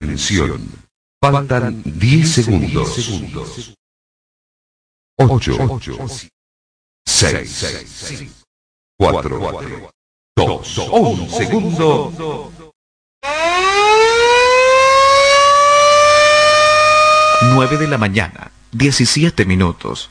Atención. Faltan 10 segundos. 8, 6, 4, 2, 1 segundo. 9 de la mañana, 17 minutos.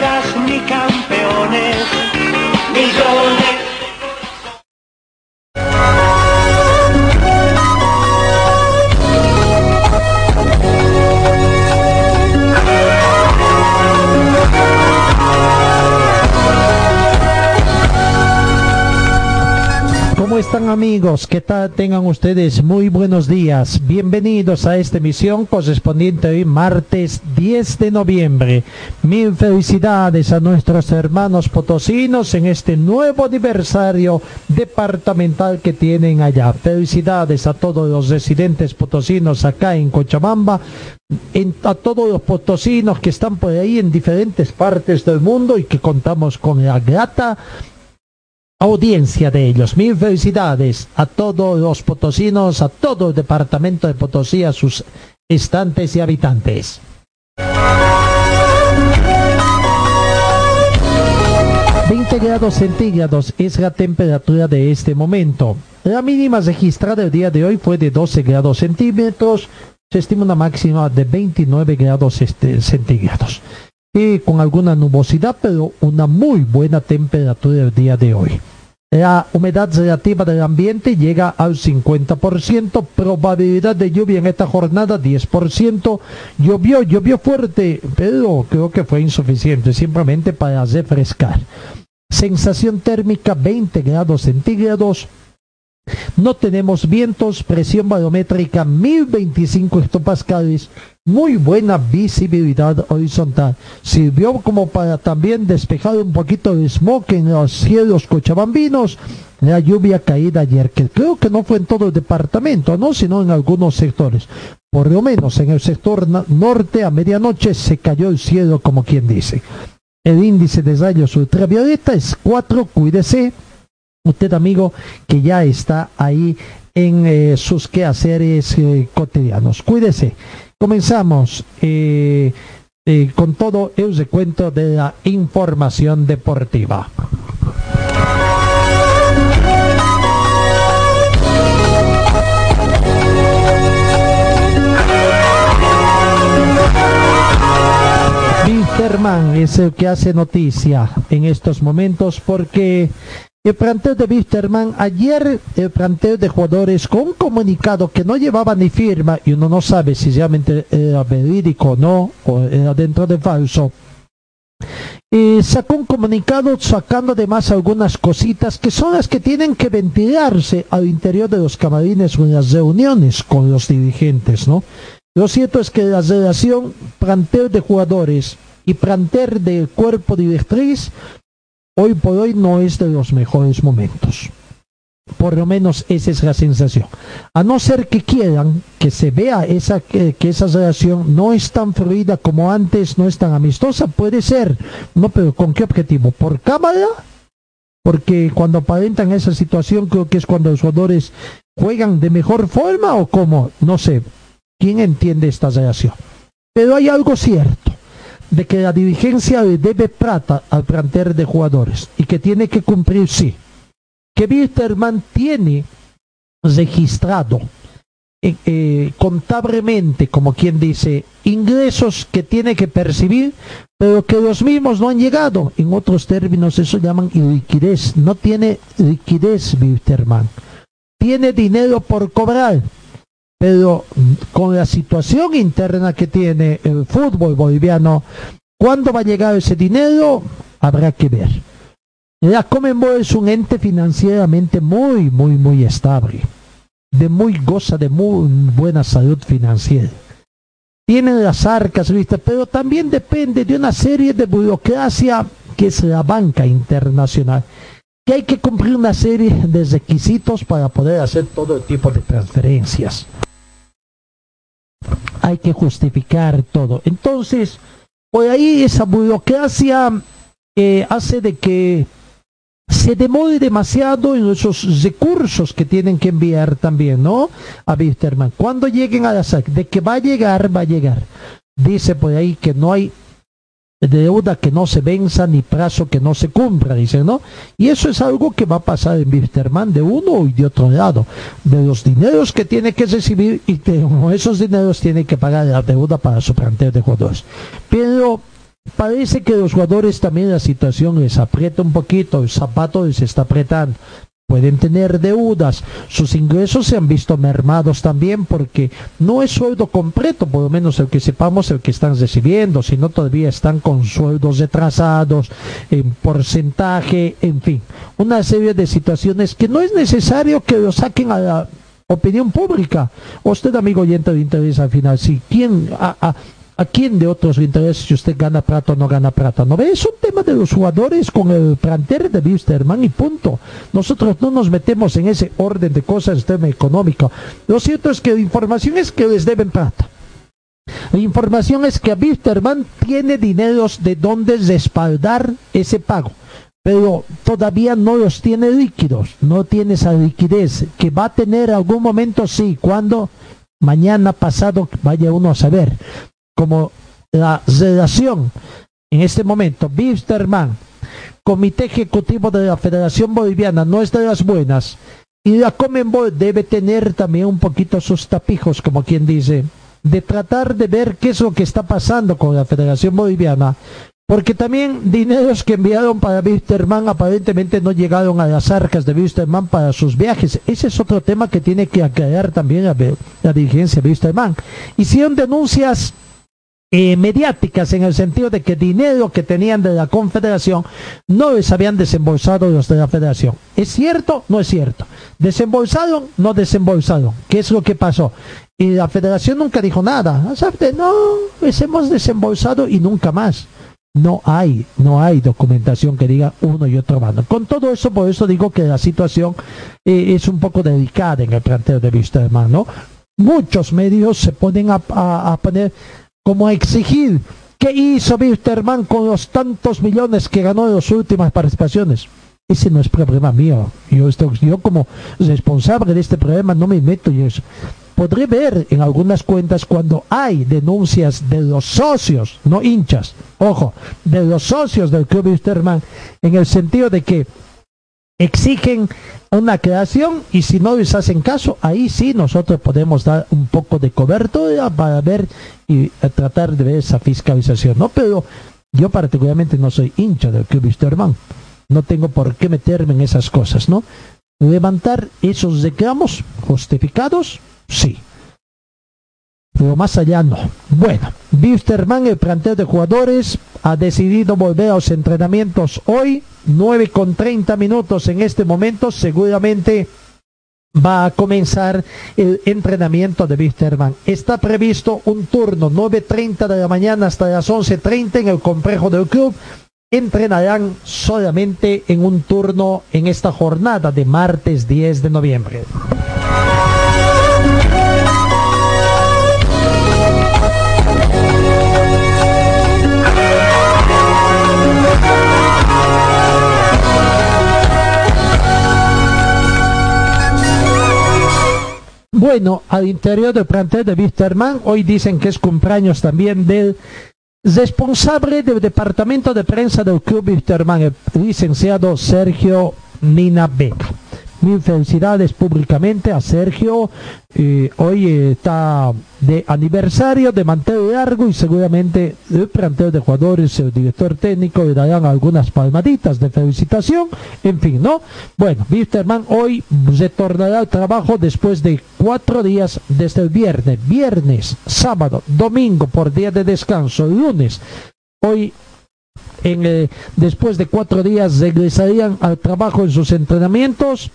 ¿Cómo están amigos? ¿Qué tal tengan ustedes? Muy buenos días. Bienvenidos a esta emisión correspondiente hoy martes 10 de noviembre. Mil felicidades a nuestros hermanos potosinos en este nuevo aniversario departamental que tienen allá. Felicidades a todos los residentes potosinos acá en Cochabamba, en- a todos los potosinos que están por ahí en diferentes partes del mundo y que contamos con la grata audiencia de ellos. Mil felicidades a todos los potosinos, a todo el departamento de Potosí, a sus estantes y habitantes. ...20 grados centígrados es la temperatura de este momento. La mínima registrada el día de hoy fue de 12 grados centímetros. Se estima una máxima de 29 grados este, centígrados. Y con alguna nubosidad, pero una muy buena temperatura el día de hoy. La humedad relativa del ambiente llega al 50%, probabilidad de lluvia en esta jornada 10%. Llovió, llovió fuerte, pero creo que fue insuficiente, simplemente para refrescar. Sensación térmica 20 grados centígrados. No tenemos vientos, presión barométrica 1025 hectopascales, muy buena visibilidad horizontal. Sirvió como para también despejar un poquito el smog en los cielos cochabambinos. La lluvia caída ayer, que creo que no fue en todo el departamento, no, sino en algunos sectores. Por lo menos en el sector norte a medianoche se cayó el cielo, como quien dice. El índice de rayos ultravioleta es 4, cuídese usted amigo que ya está ahí en eh, sus quehaceres eh, cotidianos. Cuídese. Comenzamos eh, con todo el recuento de la información deportiva. Wisterman es el que hace noticia en estos momentos porque el planteo de Wisterman, ayer el planteo de jugadores con un comunicado que no llevaba ni firma y uno no sabe si realmente era verídico o no, o era dentro de falso. Sacó un comunicado sacando además algunas cositas que son las que tienen que ventilarse al interior de los camarines o en las reuniones con los dirigentes, ¿no? Lo cierto es que la relación planteo de jugadores y plantel del cuerpo directriz hoy por hoy no es de los mejores momentos. Por lo menos esa es la sensación. A no ser que quieran que se vea esa, que, esa relación no es tan fluida como antes, no es tan amistosa, puede ser. No, pero ¿con qué objetivo? ¿Por cámara? Porque cuando aparentan esa situación creo que es cuando los jugadores juegan de mejor forma o cómo, no sé. ¿Quién entiende esta relación? Pero hay algo cierto de que la dirigencia le debe plata al plantel de jugadores y que tiene que cumplir, sí. Que Wilterman tiene registrado eh, eh, contablemente, como quien dice, ingresos que tiene que percibir, pero que los mismos no han llegado. En otros términos, eso llaman liquidez. No tiene liquidez Wilterman. Tiene dinero por cobrar, pero con la situación interna que tiene el fútbol boliviano, ¿cuándo va a llegar ese dinero? Habrá que ver. La Comenbol es un ente financieramente muy, muy, muy estable, de muy goza de muy buena salud financiera. tienen las arcas, ¿viste? pero también depende de una serie de burocracia que es la banca internacional, que hay que cumplir una serie de requisitos para poder hacer todo tipo de transferencias. Hay que justificar todo. Entonces, por ahí esa burocracia eh, hace de que se demore demasiado en esos recursos que tienen que enviar también, ¿no? A Wisterman. Cuando lleguen a la SAC, de que va a llegar, va a llegar. Dice por ahí que no hay deuda que no se venza ni plazo que no se cumpla, dice, ¿no? Y eso es algo que va a pasar en Wisterman de uno y de otro lado, de los dineros que tiene que recibir y que esos dineros tiene que pagar la deuda para su planteo de jugadores. Pero Parece que los jugadores también la situación les aprieta un poquito, el zapato les está apretando. Pueden tener deudas, sus ingresos se han visto mermados también porque no es sueldo completo, por lo menos el que sepamos el que están recibiendo, sino todavía están con sueldos retrasados, en porcentaje, en fin, una serie de situaciones que no es necesario que lo saquen a la opinión pública. Usted, amigo oyente de interés al final, si quien a, ¿A quién de otros le interesa si usted gana plata o no gana plata? ¿No ve? Es un tema de los jugadores con el plantel de Wisterman y punto. Nosotros no nos metemos en ese orden de cosas del tema económico. Lo cierto es que la información es que les deben plata. La información es que Wisterman tiene dineros de donde respaldar ese pago pero todavía no los tiene líquidos, no tiene esa liquidez, que va a tener algún momento, sí, cuando mañana pasado vaya uno a saber como la relación en este momento, Bisterman, Comité Ejecutivo de la Federación Boliviana, no es de las buenas, y la Comenbol debe tener también un poquito sus tapijos, como quien dice, de tratar de ver qué es lo que está pasando con la Federación Boliviana, porque también dineros que enviaron para Wisterman aparentemente no llegaron a las arcas de Wisterman para sus viajes. Ese es otro tema que tiene que aclarar también la, la dirigencia de Wisterman. Hicieron denuncias eh, mediáticas en el sentido de que dinero que tenían de la Confederación no les habían desembolsado los de la Federación. ¿Es cierto? No es cierto. ¿Desembolsaron? No desembolsaron. ¿Qué es lo que pasó? Y la Federación nunca dijo nada. No, les hemos desembolsado y nunca más. No hay, no hay documentación que diga uno y otro mano. Con todo eso, por eso digo que la situación eh, es un poco delicada en el planteo de vista ¿no? Muchos medios se ponen a poner como a exigir qué hizo Wisterman con los tantos millones que ganó en las últimas participaciones. Ese no es problema mío. Yo, como responsable de este problema no me meto en eso. Podré ver en algunas cuentas cuando hay denuncias de los socios, no hinchas, ojo, de los socios del Club Wisterman, en el sentido de que exigen una creación y si no les hacen caso, ahí sí nosotros podemos dar un poco de cobertura para ver y tratar de ver esa fiscalización, ¿no? Pero yo particularmente no soy hincha del Club Wisterman, no tengo por qué meterme en esas cosas, ¿no? Levantar esos reclamos justificados, sí. Pero más allá no. Bueno, Wisterman, el plantel de jugadores, ha decidido volver a los entrenamientos hoy 9 con 30 minutos en este momento. Seguramente va a comenzar el entrenamiento de Wisterman. Está previsto un turno 9.30 de la mañana hasta las 11.30 en el complejo del club. Entrenarán solamente en un turno en esta jornada de martes 10 de noviembre. Bueno, al interior del plantel de Wisterman, hoy dicen que es cumpleaños también del responsable del departamento de prensa del Club Wisterman, el licenciado Sergio Nina Beca. Mil felicidades públicamente a Sergio. Eh, hoy está de aniversario de mantel largo y seguramente el plantel de jugadores, el director técnico le darán algunas palmaditas de felicitación. En fin, ¿no? Bueno, Wisterman hoy retornará al trabajo después de cuatro días desde el viernes. Viernes, sábado, domingo por día de descanso, lunes. Hoy en, eh, después de cuatro días regresarían al trabajo en sus entrenamientos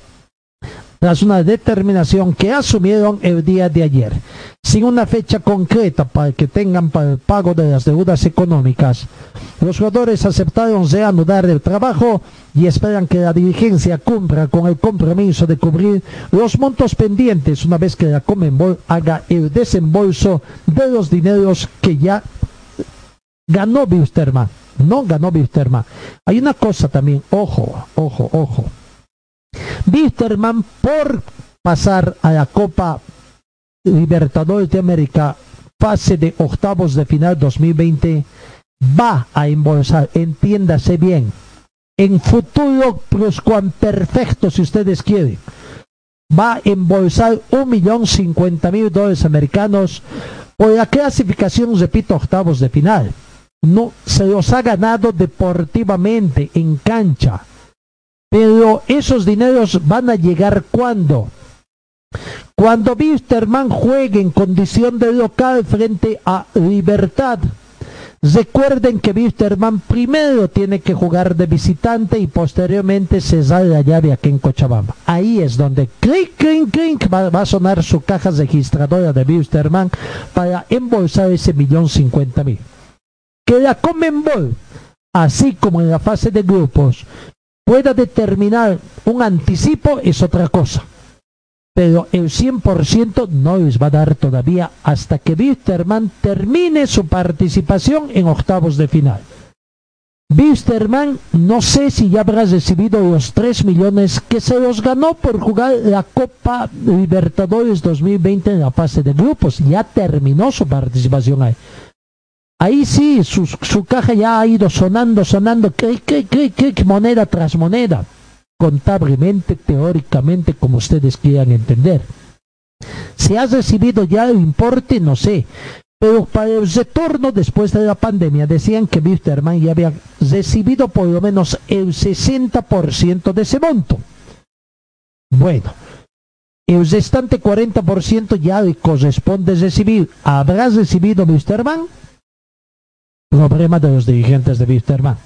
tras una determinación que asumieron el día de ayer. Sin una fecha concreta para que tengan para el pago de las deudas económicas, los jugadores aceptaron reanudar el trabajo y esperan que la dirigencia cumpla con el compromiso de cubrir los montos pendientes una vez que la Comenbol haga el desembolso de los dineros que ya ganó Wisterman. No ganó Wisterman. Hay una cosa también, ojo, ojo, ojo. Wisterman por pasar a la Copa Libertadores de América, fase de octavos de final 2020, va a embolsar, entiéndase bien, en futuro cuan perfecto si ustedes quieren, va a embolsar un millón cincuenta mil dólares americanos por la clasificación, repito, octavos de final. No se los ha ganado deportivamente en cancha. Pero esos dineros van a llegar cuando? Cuando Wisterman juegue en condición de local frente a Libertad Recuerden que Wisterman primero tiene que jugar de visitante y posteriormente se sale la llave aquí en Cochabamba. Ahí es donde clic, clic, clic va, a sonar su caja registradora de Wisterman para embolsar ese millón cincuenta mil. Que la Comenbol, así como en la fase de grupos, pueda determinar un anticipo es otra cosa pero el 100% no les va a dar todavía hasta que Wisterman termine su participación en octavos de final. Wisterman no sé si ya habrá recibido los 3 millones que se los ganó por jugar la Copa Libertadores 2020 en la fase de grupos. Ya terminó su participación ahí. Ahí sí, su, caja ya ha ido sonando, sonando, moneda tras moneda contablemente, teóricamente, como ustedes quieran entender. Si has recibido ya el importe, no sé. Pero para el retorno después de la pandemia decían que Wisterman ya había recibido por lo menos el 60% de ese monto. Bueno, el restante 40% ya le corresponde recibir. ¿Habrás recibido Wisterman? Problema de los dirigentes de Wisterman.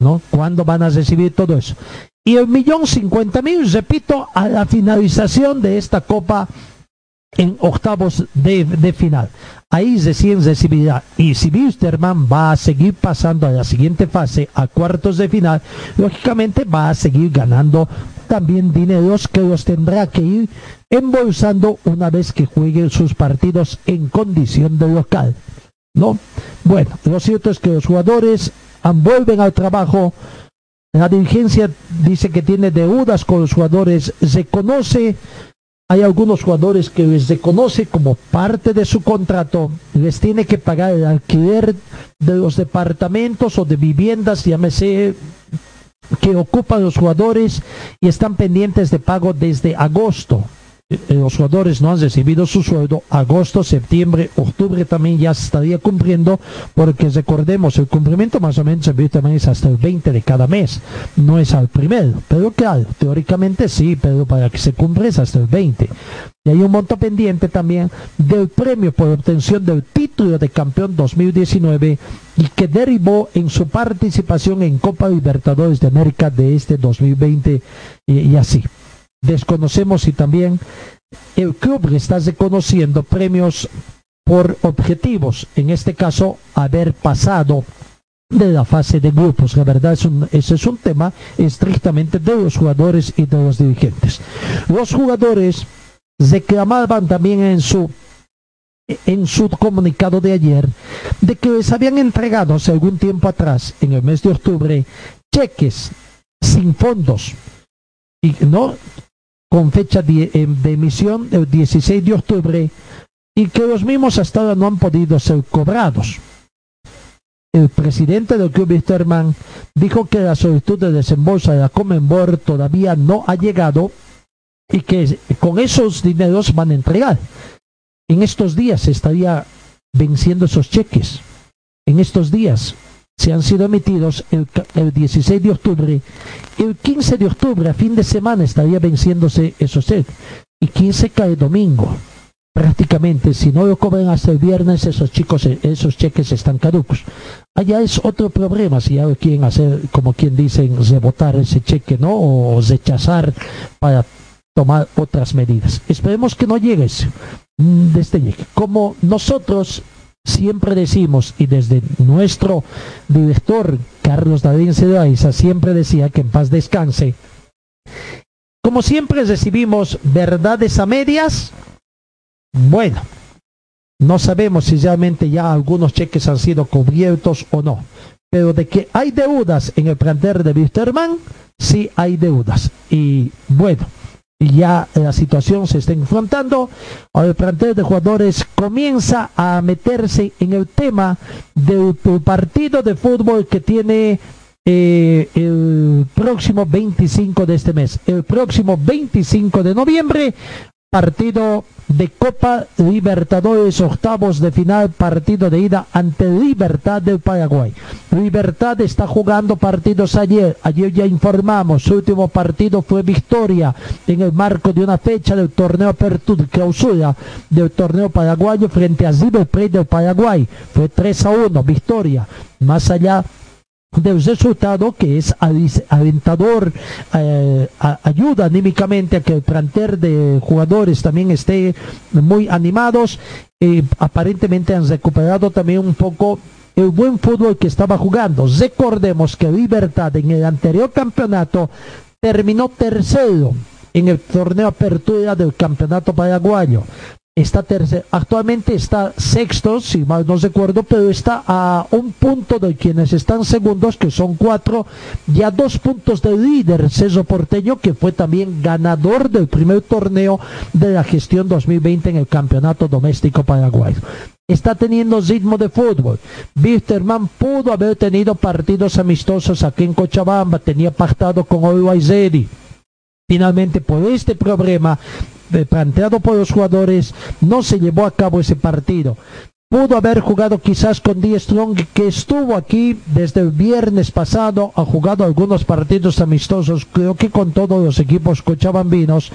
¿No? ¿Cuándo van a recibir todo eso? y el millón cincuenta mil, repito, a la finalización de esta Copa en octavos de, final. Ahí recién recibirá. Y si Wisterman va a seguir pasando a la siguiente fase, a cuartos de final, lógicamente va a seguir ganando también dineros que los tendrá que ir embolsando una vez que juegue sus partidos en condición de local. ¿No? Bueno, lo cierto es que los jugadores vuelven al trabajo la dirigencia dice que tiene deudas con los jugadores, se conoce, hay algunos jugadores que les reconoce como parte de su contrato, les tiene que pagar el alquiler de los departamentos o de viviendas, llámese que ocupan los jugadores y están pendientes de pago desde agosto. Eh, los jugadores no han recibido su sueldo, agosto, septiembre, octubre también ya se estaría cumpliendo, porque recordemos, el cumplimiento más o menos también es hasta el 20 de cada mes, no es al primero, pero claro, teóricamente sí, pero para que se cumpla es hasta el 20. Y hay un monto pendiente también del premio por obtención del título de campeón 2019 y que derivó en su participación en Copa Libertadores de América de este 2020 y así desconocemos si también el club está reconociendo premios por objetivos, en este caso haber pasado de la fase de grupos. La verdad es un, ese es un tema estrictamente de los jugadores y de los dirigentes. Los jugadores reclamaban también en su en su comunicado de ayer de que les habían entregado hace algún tiempo atrás, en el mes de octubre, cheques sin fondos y no con fecha de, emisión el 16 de octubre y que los mismos hasta ahora no han podido ser cobrados. El presidente del club Wisterman dijo que la solicitud de desembolso de la Comenbor todavía no ha llegado y que con esos dineros van a entregar. En estos días estaría venciendo esos cheques. En estos días se han sido emitidos el, 16 de octubre. El 15 de octubre, a fin de semana, estaría venciéndose esos cheques. Y 15 cae domingo. Prácticamente, si no lo cobran hasta el viernes, esos chicos, esos cheques están caducos. Allá es otro problema, si ya quieren hacer, como quien dicen, rebotar ese cheque, ¿no? O rechazar para tomar otras medidas. Esperemos que no llegue eso, mm, desde llegue. Como nosotros siempre decimos, y desde nuestro director Carlos David Cedaiza siempre decía que en paz descanse, como siempre recibimos verdades a medias, bueno, no sabemos si realmente ya algunos cheques han sido cubiertos o no, pero de que hay deudas en el plantel de Wisterman, sí hay deudas. Y bueno, ya la situación se está enfrentando, el plantel de jugadores comienza a meterse en el tema del, partido de fútbol que tiene eh, el próximo 25 de este mes. El próximo 25 de noviembre partido de Copa Libertadores, octavos de final, partido de ida ante Libertad del Paraguay. Libertad está jugando partidos ayer, ayer ya informamos, su último partido fue victoria en el marco de una fecha del torneo Apertura, clausura del torneo paraguayo frente a River Plate del Paraguay. Fue 3 a 1, victoria. Más allá del resultado que es aventador, eh, ayuda anímicamente a que el plantel de jugadores también esté muy animados. y aparentemente han recuperado también un poco el buen fútbol que estaba jugando. Recordemos que Libertad en el anterior campeonato terminó tercero en el torneo apertura del campeonato paraguayo está actualmente está sexto, si mal no recuerdo, pero está a un punto de quienes están segundos, que son cuatro, y a dos puntos del líder, Ceso Porteño, que fue también ganador del primer torneo de la gestión 2020 en el campeonato doméstico paraguayo. Está teniendo ritmo de fútbol. Wisterman pudo haber tenido partidos amistosos aquí en Cochabamba, tenía pactado con Zedi. Finalmente, por este problema, planteado por los jugadores, no se llevó a cabo ese partido. Pudo haber jugado quizás con Die Strong, que estuvo aquí desde el viernes pasado, ha jugado algunos partidos amistosos, creo que con todos los equipos cochabambinos,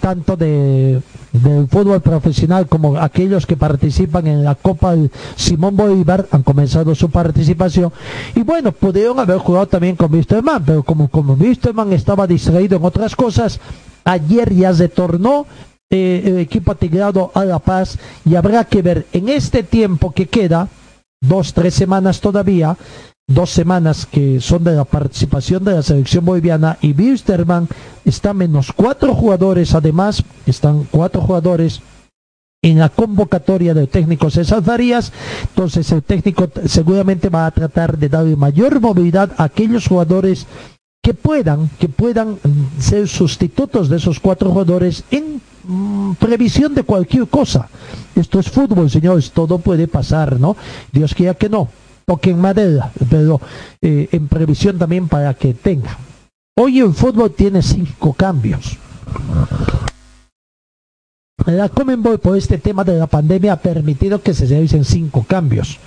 tanto de, del fútbol profesional como aquellos que participan en la Copa Simón Bolívar, han comenzado su participación. Y bueno, pudieron haber jugado también con Wisterman, pero como, como Wisterman estaba distraído en otras cosas, Ayer ya retornó eh, el equipo atigrado a La Paz y habrá que ver en este tiempo que queda, dos, tres semanas todavía, dos semanas que son de la participación de la selección boliviana y Wilstermann está menos cuatro jugadores, además están cuatro jugadores en la convocatoria del técnico César Farías, entonces el técnico seguramente va a tratar de darle mayor movilidad a aquellos jugadores que puedan, que puedan mm, ser sustitutos de esos cuatro jugadores en mm, previsión de cualquier cosa. Esto es fútbol, señores, todo puede pasar, ¿no? Dios quiera que no, toquen madera, pero eh, en previsión también para que tenga. Hoy el fútbol tiene cinco cambios. La Comenbol por este tema de la pandemia ha permitido que se realicen cinco cambios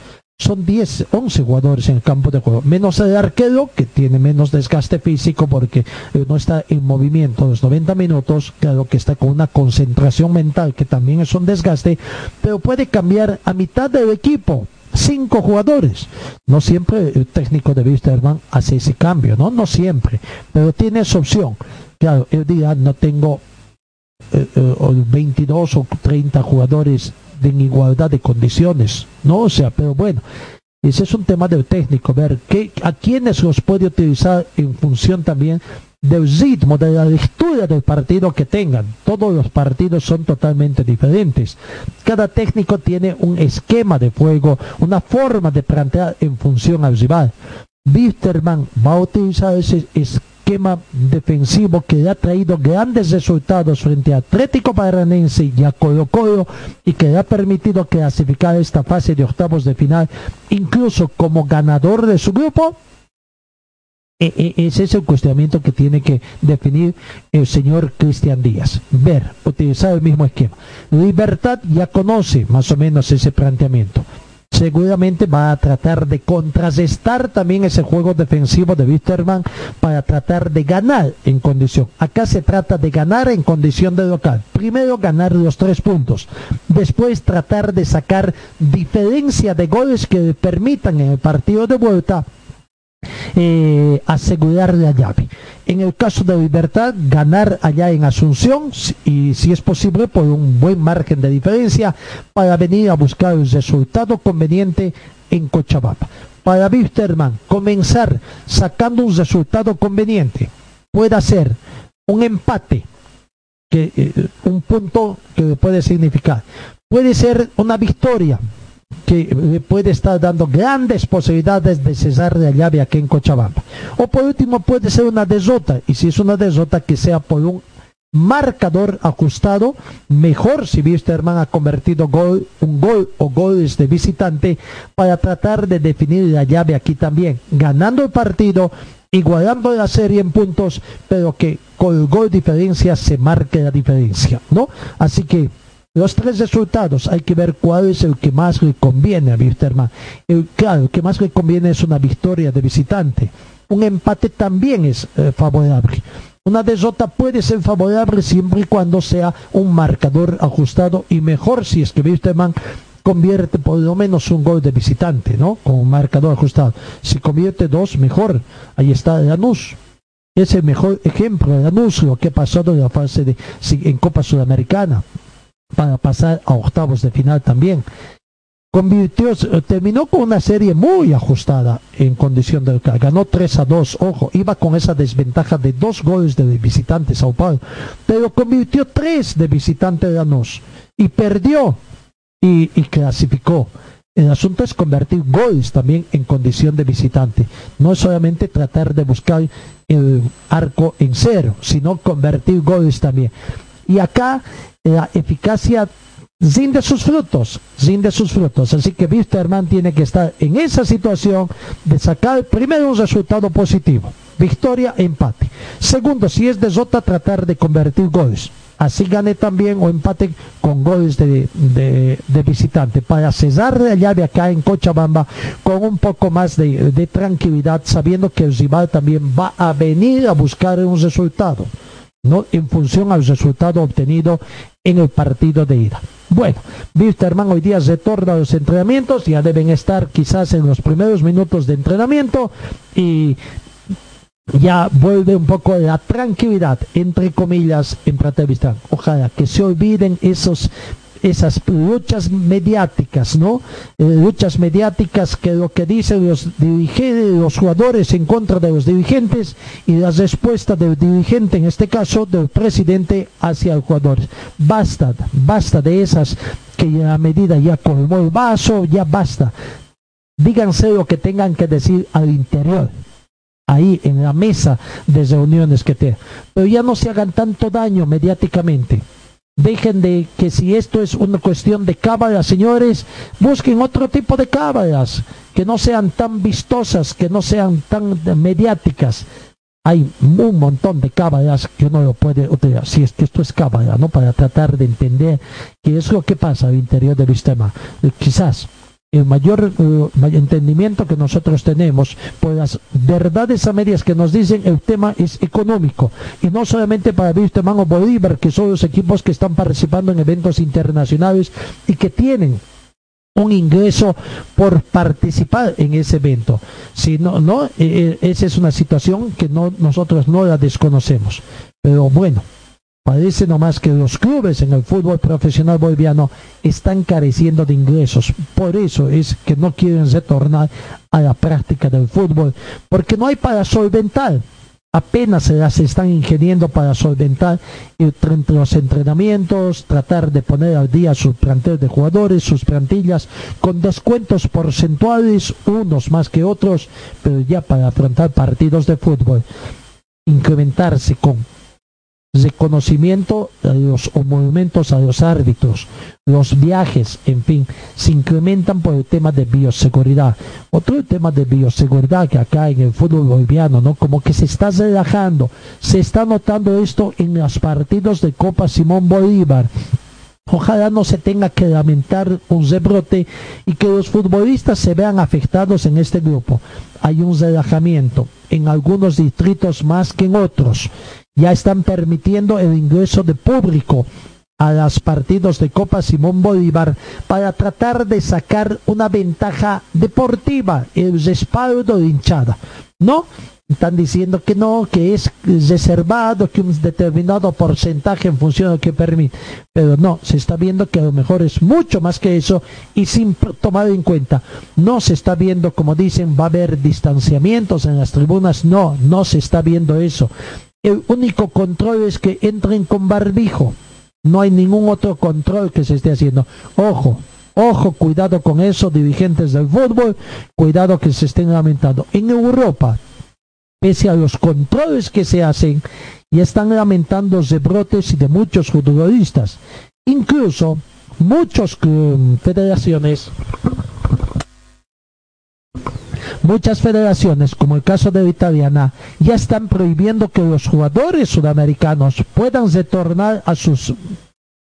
son 10, 11 jugadores en el campo de juego, menos el arquero que tiene menos desgaste físico porque eh, no está en movimiento los 90 minutos, claro que está con una concentración mental que también es un desgaste, pero puede cambiar a mitad del equipo. Cinco jugadores. No siempre el técnico de Wisterman hace ese cambio, ¿no? No siempre, pero tiene esa opción. Claro, el día no tengo 22 eh, eh, o 30 jugadores en igualdad de condiciones, ¿no? O sea, pero bueno, ese es un tema del técnico, ver qué, a quiénes los puede utilizar en función también del ritmo, de la lectura del partido que tengan. Todos los partidos son totalmente diferentes. Cada técnico tiene un esquema de juego, una forma de plantear en función al rival. Wisterman va a utilizar ese esquema esquema defensivo que ha traído grandes resultados frente a Atlético Paranense y a Colo Colo y que ha permitido clasificar esta fase de octavos de final incluso como ganador de su grupo e, e, ese es el cuestionamiento que tiene que definir el señor Cristian Díaz. Ver, utilizar el mismo esquema. Libertad ya conoce más o menos ese planteamiento seguramente va a tratar de contrarrestar también ese juego defensivo de Wisterman para tratar de ganar en condición. Acá se trata de ganar en condición de local. Primero ganar los tres puntos, después tratar de sacar diferencia de goles que permitan en el partido de vuelta eh, asegurar la llave. En el caso de Libertad, ganar allá en Asunción y si es posible por un buen margen de diferencia para venir a buscar el resultado conveniente en Cochabamba. Para Wisterman, comenzar sacando un resultado conveniente puede ser un empate, que, eh, un punto que puede significar, puede ser una victoria, que puede estar dando grandes posibilidades de cesar la llave aquí en Cochabamba. O por último puede ser una desota, y si es una desota que sea por un marcador ajustado, mejor si Wisterman ha convertido gol, un gol o goles de visitante para tratar de definir la llave aquí también, ganando el partido, igualando la serie en puntos, pero que con el gol diferencia se marque la diferencia, ¿no? Así que los tres resultados hay que ver cuál es el que más le conviene a Wisterman. claro, el que más le conviene es una victoria de visitante. Un empate también es eh, favorable. Una desota puede ser favorable siempre y cuando sea un marcador ajustado y mejor si es que Wisterman convierte por lo menos un gol de visitante, ¿no? Con un marcador ajustado. Si convierte dos, mejor. Ahí está Lanús. Es el mejor ejemplo de Lanús, lo que ha pasado en la fase de en Copa Sudamericana para pasar a octavos de final también. Convirtió, terminó con una serie muy ajustada en condición de local. Ganó 3 a 2, ojo, iba con esa desventaja de dos goles de visitante Sao Paulo, pero convirtió tres de visitante Lanús y perdió y, clasificó. El asunto es convertir goles también en condición de visitante. No es solamente tratar de buscar el arco en cero, sino convertir goles también. Y acá la eficacia rinde sus frutos, rinde sus frutos. Así que Wisterman tiene que estar en esa situación de sacar primero un resultado positivo, victoria, empate. Segundo, si es de Zota, tratar de convertir goles. Así gane también o empate con goles de, visitante para cesar la llave acá en Cochabamba con un poco más de, de tranquilidad, sabiendo que el también va a venir a buscar un resultado. ¿No? en función al resultado obtenido en el partido de ida. Bueno, Wisterman hoy día retorna a los entrenamientos, ya deben estar quizás en los primeros minutos de entrenamiento y ya vuelve un poco la tranquilidad, entre comillas, en Pratevistán. Ojalá que se olviden esos esas luchas mediáticas, ¿no? Eh, luchas mediáticas que lo que dicen los dirigentes, los jugadores en contra de los dirigentes y la respuesta del dirigente, en este caso del presidente, hacia los jugadores. Basta, basta de esas que a medida ya colmó el vaso, ya basta. Díganse lo que tengan que decir al interior ahí en la mesa de reuniones que te pero ya no se hagan tanto daño mediáticamente Dejen de que si esto es una cuestión de cábalas, señores, busquen otro tipo de cábalas, que no sean tan vistosas, que no sean tan mediáticas. Hay un montón de cábalas que uno lo puede utilizar, si es que esto es cábala, ¿no? Para tratar de entender qué es lo que pasa al interior del sistema. Quizás el mayor eh, entendimiento que nosotros tenemos por las verdades a medias que nos dicen el tema es económico y no solamente para Wisterman o Bolívar que son los equipos que están participando en eventos internacionales y que tienen un ingreso por participar en ese evento. Si no, no, eh, eh, esa es una situación que no, nosotros no la desconocemos. Pero bueno, Parece nomás que los clubes en el fútbol profesional boliviano están careciendo de ingresos. Por eso es que no quieren retornar a la práctica del fútbol, porque no hay para solventar. Apenas se las están ingeniendo para solventar entre los entrenamientos, tratar de poner al día su plantel de jugadores, sus plantillas, con descuentos porcentuales, unos más que otros, pero ya para afrontar partidos de fútbol, incrementarse con reconocimiento de los monumentos a los árbitros, los viajes, en fin, se incrementan por el tema de bioseguridad. Otro tema de bioseguridad que acá en el fútbol boliviano, ¿no? Como que se está relajando, se está notando esto en los partidos de Copa Simón Bolívar. Ojalá no se tenga que lamentar un rebrote y que los futbolistas se vean afectados en este grupo. Hay un relajamiento en algunos distritos más que en otros ya están permitiendo el ingreso de público a los partidos de Copa Simón Bolívar para tratar de sacar una ventaja deportiva, el respaldo de hinchada. No, están diciendo que no, que es reservado, que un determinado porcentaje en función de lo que permite. Pero no, se está viendo que a lo mejor es mucho más que eso y sin tomar en cuenta. No se está viendo, como dicen, va a haber distanciamientos en las tribunas. No, no se está viendo eso. El único control es que entren con barbijo. No hay ningún otro control que se esté haciendo. Ojo, ojo, cuidado con eso, dirigentes del fútbol, cuidado que se estén lamentando. En Europa, pese a los controles que se hacen, ya están lamentando de brotes y de muchos futbolistas. Incluso muchas federaciones Muchas federaciones, como el caso de la italiana, ya están prohibiendo que los jugadores sudamericanos puedan retornar a sus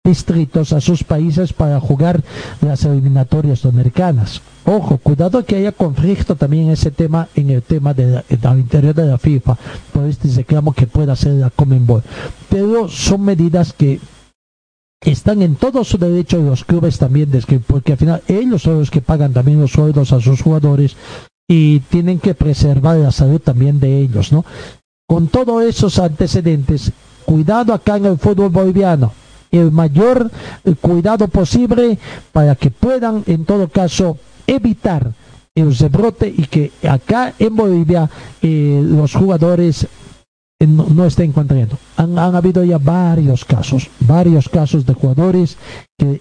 distritos, a sus países para jugar las eliminatorias sudamericanas. Ojo, cuidado que haya conflicto también en ese tema, en el tema del interior de la FIFA, por este reclamo que pueda hacer la Comenbol. Pero son medidas que están en todo su derecho los clubes también, porque al final ellos son los que pagan también los sueldos a sus jugadores y tienen que preservar la salud también de ellos, ¿no? Con todos esos antecedentes, cuidado acá en el fútbol boliviano, el mayor eh, cuidado posible para que puedan en todo caso evitar el rebrote y que acá en Bolivia eh, los jugadores eh, no, estén contrayendo. Han, han habido ya varios casos, varios casos de jugadores que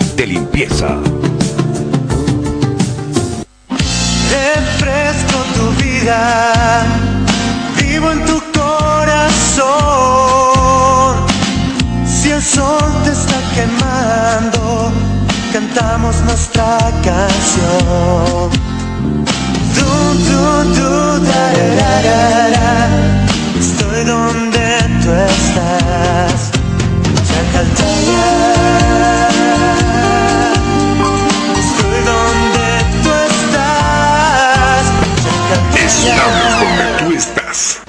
De limpieza. Refresco tu vida, vivo en tu corazón. Si el sol te está quemando, cantamos nuestra canción. Du, du, du, da, Estoy donde tú estás.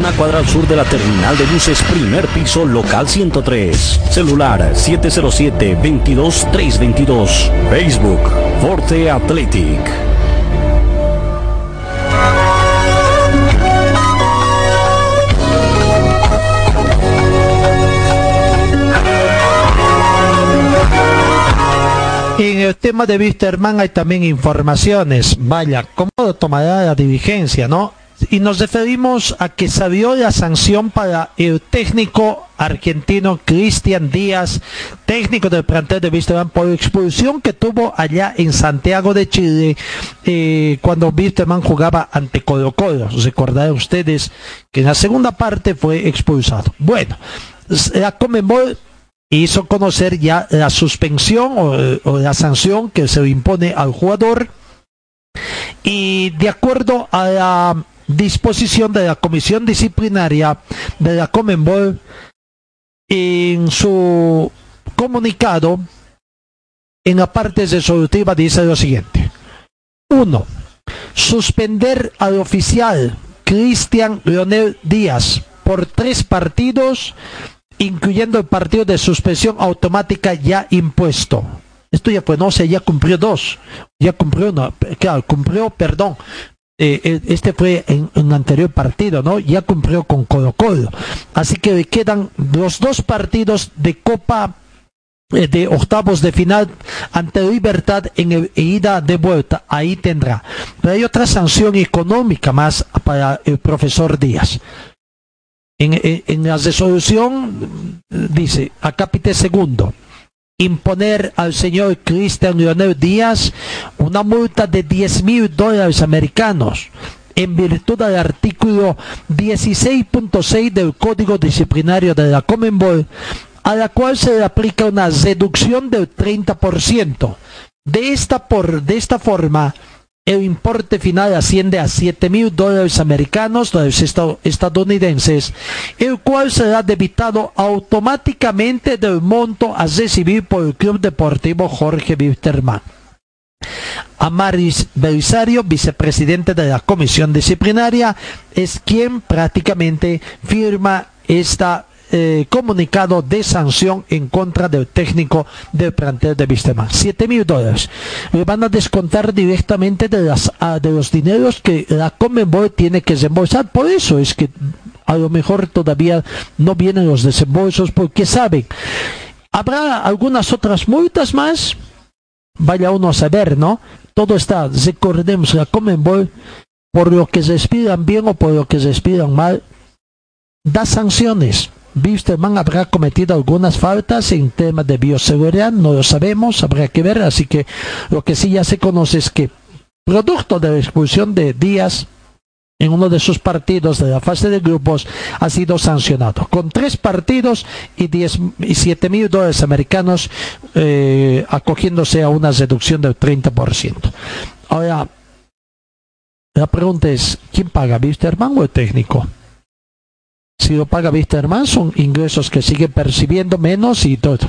una cuadra al sur de la terminal de buses, primer piso, local 103. Celular 707-22322. Facebook, Forte Athletic. En el tema de Wisterman hay también informaciones. Vaya, ¿cómo tomará la dirigencia, no? Y nos referimos a que salió la sanción para el técnico argentino Cristian Díaz, técnico del plantel de Wisterman, por expulsión que tuvo allá en Santiago de Chile eh, cuando Wisterman jugaba ante Colo Colo. Recordarán ustedes que en la segunda parte fue expulsado. Bueno, la Comembol hizo conocer ya la suspensión o, la sanción que se impone al jugador y de acuerdo a la disposición de la comisión disciplinaria de la Comenbol en su comunicado en la parte resolutiva dice lo siguiente 1. Suspender al oficial Cristian Leonel Díaz por tres partidos incluyendo el partido de suspensión automática ya impuesto. Esto ya fue, no sé, ya cumplió dos, ya cumplió uno, claro, cumplió, perdón, eh, eh, este fue en un anterior partido, ¿no? Ya cumplió con Colo Colo. Así que quedan los dos partidos de Copa eh, de octavos de final ante Libertad en ida de vuelta. Ahí tendrá. Pero hay otra sanción económica más para el profesor Díaz. En, la resolución dice, a capítulo segundo, imponer al señor Cristian Leonel Díaz una multa de 10 mil dólares americanos en virtud del artículo 16.6 del Código Disciplinario de la Comenbol, a la cual se le aplica una reducción del 30%. De esta, por, de esta forma, el importe final asciende a 7 mil dólares americanos, dólares estadounidenses, el cual será debitado automáticamente del monto a recibir por el Club Deportivo Jorge Wisterman. Amaris Belisario, vicepresidente de la comisión disciplinaria, es quien prácticamente firma esta eh, comunicado de sanción en contra del técnico del plantel de Vistema. 7 mil dólares. Le van a descontar directamente de, las, ah, de los dineros que la Comenbol tiene que desembolsar. Por eso es que a lo mejor todavía no vienen los desembolsos porque saben. Habrá algunas otras multas más. Vaya uno a saber, ¿no? Todo está, recordemos, la Comenbol, por lo que se despidan bien o por lo que se despidan mal, da sanciones Wisterman habrá cometido algunas faltas en temas de bioseguridad, no lo sabemos, habrá que ver, así que lo que sí ya se conoce es que producto de la expulsión de Díaz en uno de sus partidos de la fase de grupos ha sido sancionado con tres partidos y, diez, y siete mil dólares americanos eh, acogiéndose a una reducción del 30%. Ahora, la pregunta es, ¿quién paga, Wisterman o el técnico? Si lo paga Wisterman son ingresos que sigue percibiendo menos y todo.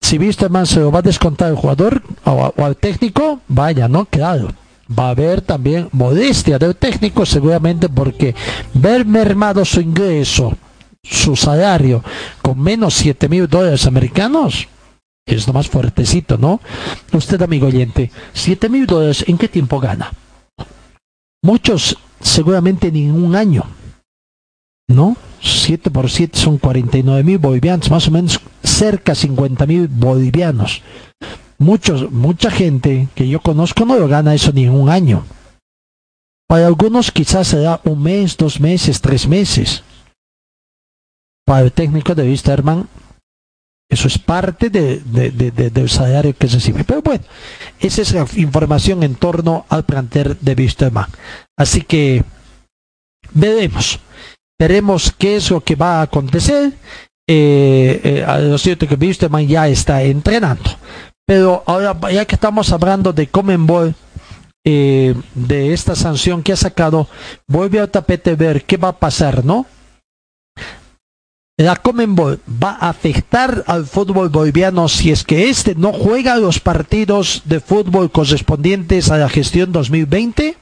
Si Wisterman se lo va a descontar al jugador o, al técnico, vaya, ¿no? Claro. Va a haber también modestia del técnico seguramente porque ver mermado su ingreso, su salario con menos 7 mil dólares americanos, es lo más fuertecito, ¿no? Usted, amigo oyente, 7 mil dólares, ¿en qué tiempo gana? muchos seguramente en un año, ¿no? 7 por 7 son 49 mil bolivianos, más o menos cerca 50 mil bolivianos. Muchos, mucha gente que yo conozco no lo gana eso ni en un año. Para algunos quizás será un mes, dos meses, tres meses. Para el técnico de Wisterman, eso es parte de, del salario que recibe. Pero bueno, esa es la información en torno al plantel de Wisterman. Así que veremos veremos qué es lo que va a acontecer. Eh, eh, lo cierto que Wisterman ya está entrenando. Pero ahora, ya que estamos hablando de Comenbol, eh, de esta sanción que ha sacado, vuelve al tapete ver qué va a pasar, ¿no? La Comenbol va a afectar al fútbol boliviano si es que este no juega los partidos de fútbol correspondientes a la gestión 2020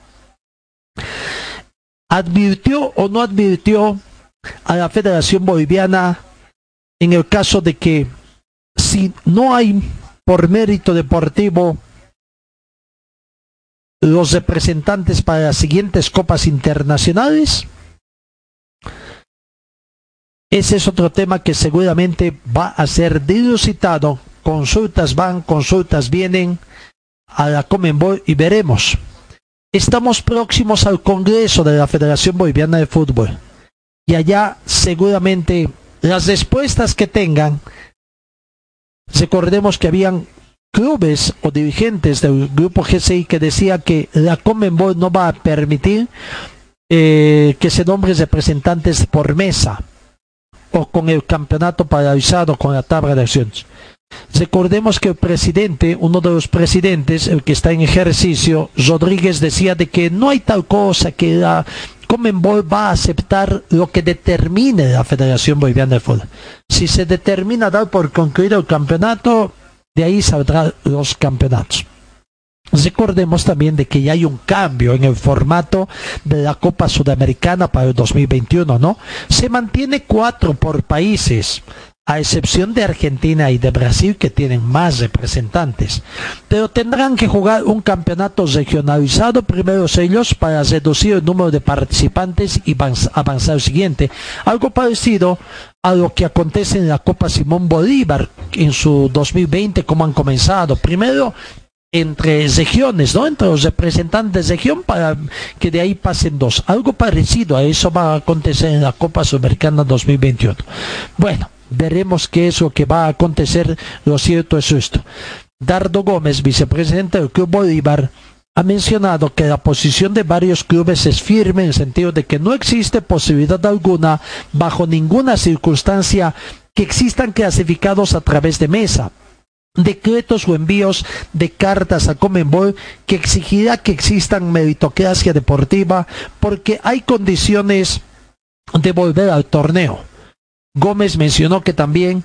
advirtió o no advirtió a la Federación Boliviana en el caso de que si no hay por mérito deportivo los representantes para las siguientes copas internacionales? Ese es otro tema que seguramente va a ser dilucidado. Consultas van, consultas vienen a la Comenbol y veremos Estamos próximos al Congreso de la Federación Boliviana de Fútbol. Y allá seguramente las respuestas que tengan, recordemos que habían clubes o dirigentes del grupo GCI que decía que la Comenbol no va a permitir eh, que se nombren representantes por mesa o con el campeonato paralizado con la tabla de acciones. Recordemos que el presidente, uno de los presidentes, el que está en ejercicio, Rodríguez decía de que no hay tal cosa que la Comenbol va a aceptar lo que determine la Federación Boliviana de Fútbol. Si se determina dar por concluido el campeonato, de ahí saldrán los campeonatos. Recordemos también de que ya hay un cambio en el formato de la Copa Sudamericana para el 2021, ¿no? Se mantiene cuatro por países a excepción de Argentina y de Brasil que tienen más representantes. Pero tendrán que jugar un campeonato regionalizado primero ellos para reducir el número de participantes y avanzar al siguiente. Algo parecido a lo que acontece en la Copa Simón Bolívar en su 2020, como han comenzado. Primero entre regiones, ¿no? Entre los representantes de región para que de ahí pasen dos. Algo parecido a eso va a acontecer en la Copa Sudamericana 2021. Bueno, veremos qué es lo que va a acontecer. Lo cierto es esto. Dardo Gómez, vicepresidente del Club Bolívar, ha mencionado que la posición de varios clubes es firme en el sentido de que no existe posibilidad alguna, bajo ninguna circunstancia, que existan clasificados a través de mesa decretos o envíos de cartas a Comenbol que exigirá que existan meritocracia deportiva porque hay condiciones de volver al torneo. Gómez mencionó que también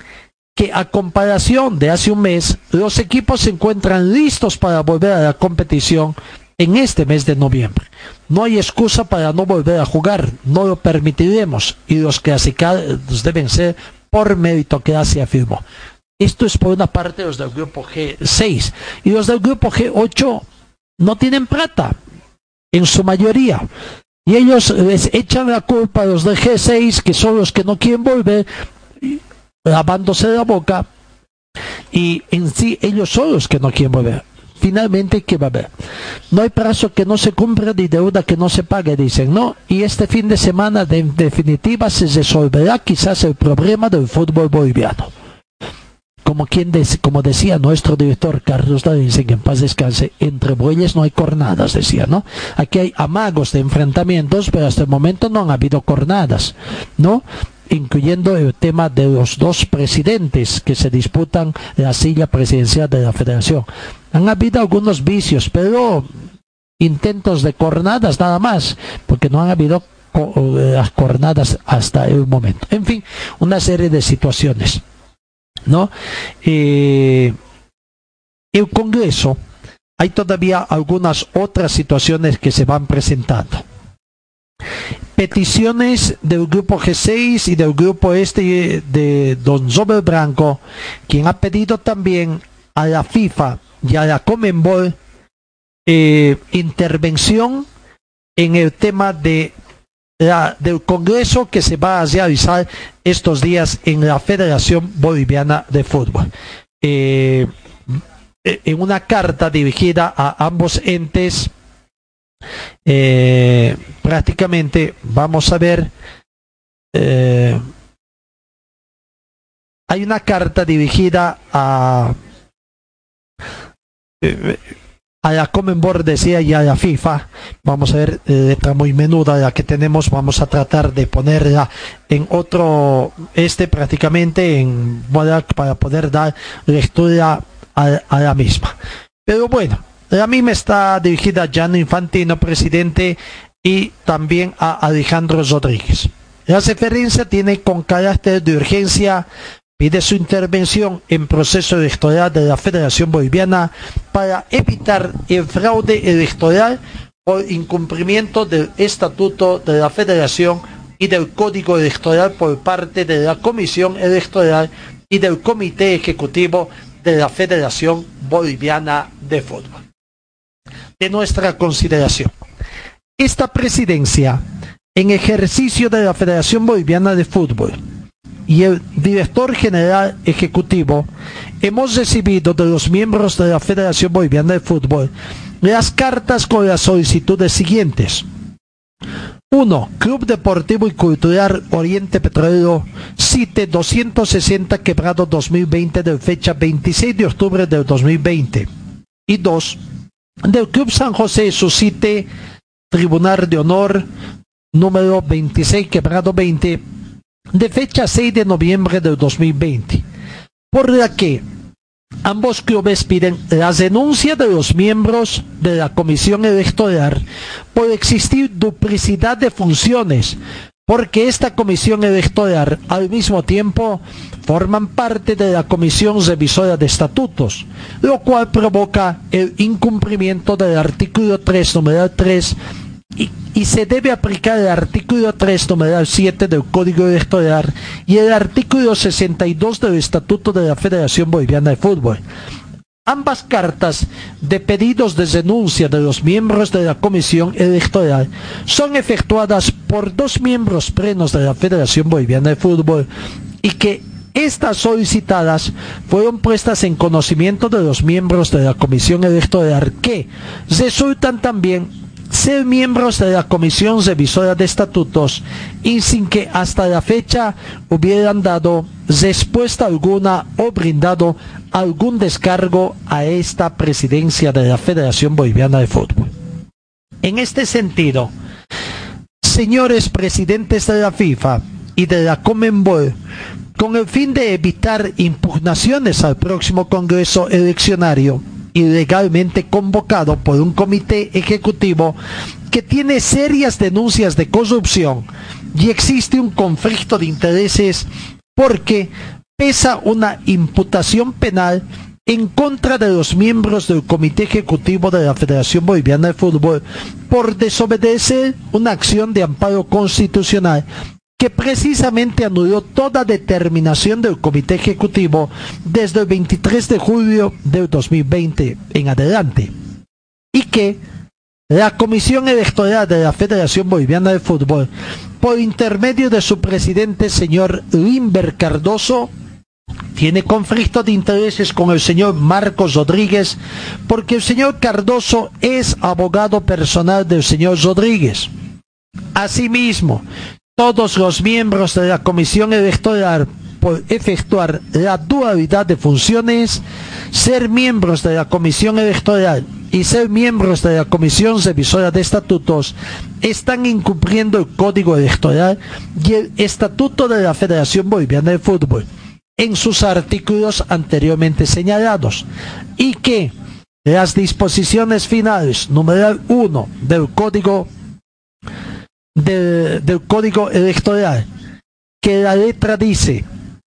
que a comparación de hace un mes, los equipos se encuentran listos para volver a la competición en este mes de noviembre. No hay excusa para no volver a jugar, no lo permitiremos y los clasificados deben ser por meritocracia, afirmó. Esto es por una parte los del grupo G6 y los del grupo G8 no tienen plata en su mayoría. Y ellos les echan la culpa a los de G6, que son los que no quieren volver, lavándose la boca, y en sí ellos son los que no quieren volver. Finalmente, ¿qué va a haber? No hay plazo que no se cumpla ni deuda que no se pague, dicen, ¿no? Y este fin de semana, en definitiva, se resolverá quizás el problema del fútbol boliviano como quien como decía nuestro director Carlos Davidson, que en paz descanse, entre bueyes no hay cornadas, decía, ¿no? Aquí hay amagos de enfrentamientos, pero hasta el momento no han habido cornadas, ¿no? incluyendo el tema de los dos presidentes que se disputan la silla presidencial de la federación. Han habido algunos vicios, pero intentos de cornadas nada más, porque no han habido las cornadas hasta el momento. En fin, una serie de situaciones. ¿No? Eh, el Congreso, hay todavía algunas otras situaciones que se van presentando. Peticiones del grupo G6 y del grupo este de Don Robert Branco, quien ha pedido también a la FIFA y a la Comenbol eh, intervención en el tema de del Congreso que se va a realizar estos días en la Federación Boliviana de Fútbol. Eh, en una carta dirigida a ambos entes, eh, prácticamente vamos a ver, eh, hay una carta dirigida a a la Common decía y a la FIFA. Vamos a ver, eh, letra muy menuda la que tenemos, vamos a tratar de ponerla en otro, este prácticamente en para poder dar lectura a, la misma. Pero bueno, la misma está dirigida a Gianni Infantino, presidente, y también a Alejandro Rodríguez. La referencia tiene con carácter de urgencia pide su intervención en proceso electoral de la Federación Boliviana para evitar el fraude electoral por incumplimiento del estatuto de la Federación y del Código Electoral por parte de la Comisión Electoral y del Comité Ejecutivo de la Federación Boliviana de Fútbol. De nuestra consideración, esta presidencia en ejercicio de la Federación Boliviana de Fútbol y el director general ejecutivo, hemos recibido de los miembros de la Federación Boliviana de Fútbol las cartas con las solicitudes siguientes. 1. Club Deportivo y Cultural Oriente Petrolero, CITE 260 Quebrado 2020 de fecha 26 de octubre del 2020. Y 2. Del Club San José, su CITE Tribunal de Honor número 26 Quebrado 20 de fecha 6 de noviembre del 2020, por la que ambos clubes piden la denuncia de los miembros de la comisión electoral por existir duplicidad de funciones, porque esta comisión electoral al mismo tiempo forman parte de la comisión revisora de estatutos, lo cual provoca el incumplimiento del artículo 3, número 3 y, se debe aplicar el artículo 3, numeral 7 del Código Electoral y el artículo 62 del Estatuto de la Federación Boliviana de Fútbol. Ambas cartas de pedidos de denuncia de los miembros de la Comisión Electoral son efectuadas por dos miembros plenos de la Federación Boliviana de Fútbol y que estas solicitadas fueron puestas en conocimiento de los miembros de la Comisión Electoral que resultan también ser miembros de la Comisión Revisora de Estatutos y sin que hasta la fecha hubieran dado respuesta alguna o brindado algún descargo a esta presidencia de la Federación Boliviana de Fútbol. En este sentido, señores presidentes de la FIFA y de la Comenbol, con el fin de evitar impugnaciones al próximo Congreso eleccionario, ilegalmente convocado por un comité ejecutivo que tiene serias denuncias de corrupción y existe un conflicto de intereses porque pesa una imputación penal en contra de los miembros del Comité Ejecutivo de la Federación Boliviana de Fútbol por desobedecer una acción de amparo constitucional que precisamente anuló toda determinación del Comité Ejecutivo desde el 23 de julio del 2020 en adelante, y que la Comisión Electoral de la Federación Boliviana de Fútbol, por intermedio de su presidente, señor Limber Cardoso, tiene conflicto de intereses con el señor Marcos Rodríguez, porque el señor Cardoso es abogado personal del señor Rodríguez. Asimismo, todos los miembros de la Comisión Electoral por efectuar la dualidad de funciones, ser miembros de la Comisión Electoral y ser miembros de la Comisión Revisora de Estatutos están incumpliendo el Código Electoral y el Estatuto de la Federación Boliviana de Fútbol en sus artículos anteriormente señalados y que las disposiciones finales numeral 1 del Código del Código Electoral, que la letra dice,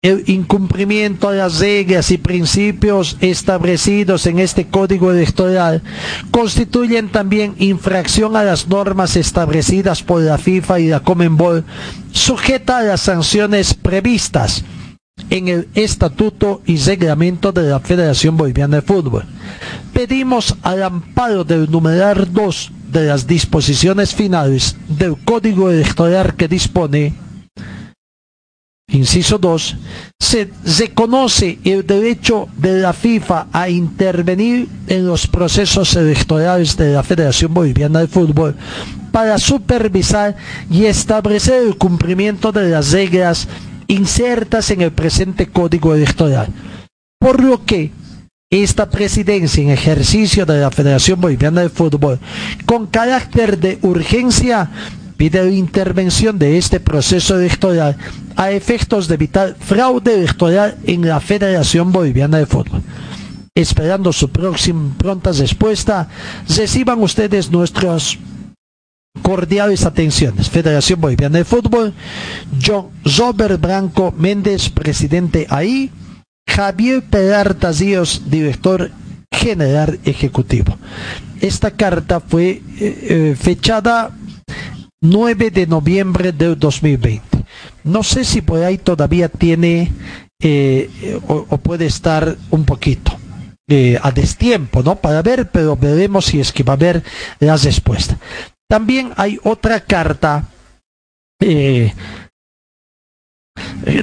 el incumplimiento de las reglas y principios establecidos en este Código Electoral constituyen también infracción a las normas establecidas por la FIFA y la Comenbol, sujeta a las sanciones previstas en el Estatuto y Reglamento de la Federación Boliviana de Fútbol. Pedimos al amparo del numeral 2 de las disposiciones finales del Código Electoral que dispone Inciso 2. Se reconoce el derecho de la FIFA a intervenir en los procesos electorales de la Federación Boliviana de Fútbol para supervisar y establecer el cumplimiento de las reglas insertas en el presente Código Electoral. Por lo que esta presidencia en ejercicio de la Federación Boliviana de Fútbol, con carácter de urgencia, pide la intervención de este proceso electoral a efectos de evitar fraude electoral en la Federación Boliviana de Fútbol. Esperando su próxima pronta respuesta, reciban ustedes nuestras cordiales atenciones. Federación Boliviana de Fútbol, John Robert Branco Méndez, presidente ahí, Javier Peralta Díaz, director general ejecutivo. Esta carta fue eh, eh, fechada 9 de noviembre del 2020. No sé si por ahí todavía tiene eh, o, puede estar un poquito a destiempo, ¿no? Para ver, pero veremos si es que va a haber la respuesta. También hay otra carta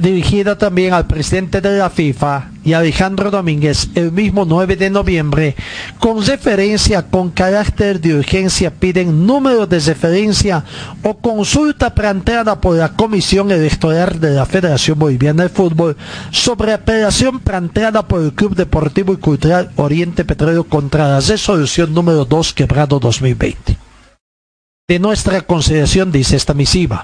dirigida también al presidente de la FIFA y Alejandro Domínguez el mismo 9 de noviembre, con referencia con carácter de urgencia piden número de referencia o consulta planteada por la Comisión Electoral de la Federación Boliviana de Fútbol sobre apelación planteada por el Club Deportivo y Cultural Oriente Petróleo contra la resolución número 2 quebrado 2020. De nuestra consideración dice esta misiva.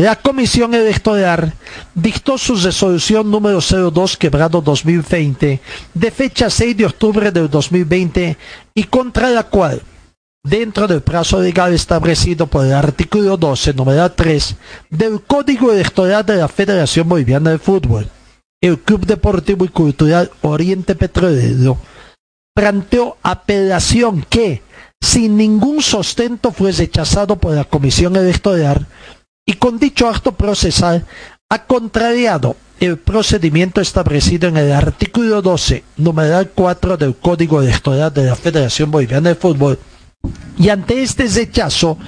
La Comisión Electoral dictó su resolución número 02 quebrado 2020 de fecha 6 de octubre del 2020 y contra la cual, dentro del plazo legal establecido por el artículo 12, número 3 del Código Electoral de la Federación Boliviana de Fútbol, el Club Deportivo y Cultural Oriente Petrolero planteó apelación que, sin ningún sustento, fue rechazado por la Comisión Electoral y con dicho acto procesal ha contrariado el procedimiento establecido en el artículo 12, numeral 4 del Código Electoral de la Federación Boliviana de Fútbol. Y ante este rechazo,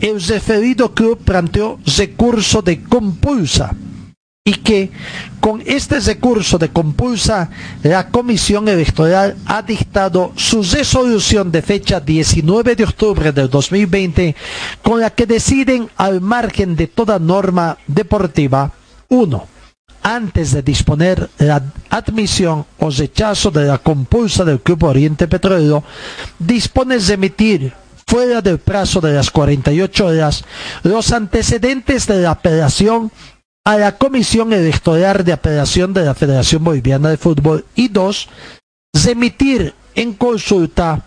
el referido club planteó recurso de compulsa y que con este recurso de compulsa la Comisión Electoral ha dictado su resolución de fecha 19 de octubre del 2020 con la que deciden al margen de toda norma deportiva 1. Antes de disponer la admisión o rechazo de la compulsa del Club Oriente Petrolero, dispone de emitir fuera del plazo de las 48 horas los antecedentes de la apelación a la Comisión Electoral de Apelación de la Federación Boliviana de Fútbol y dos, remitir en consulta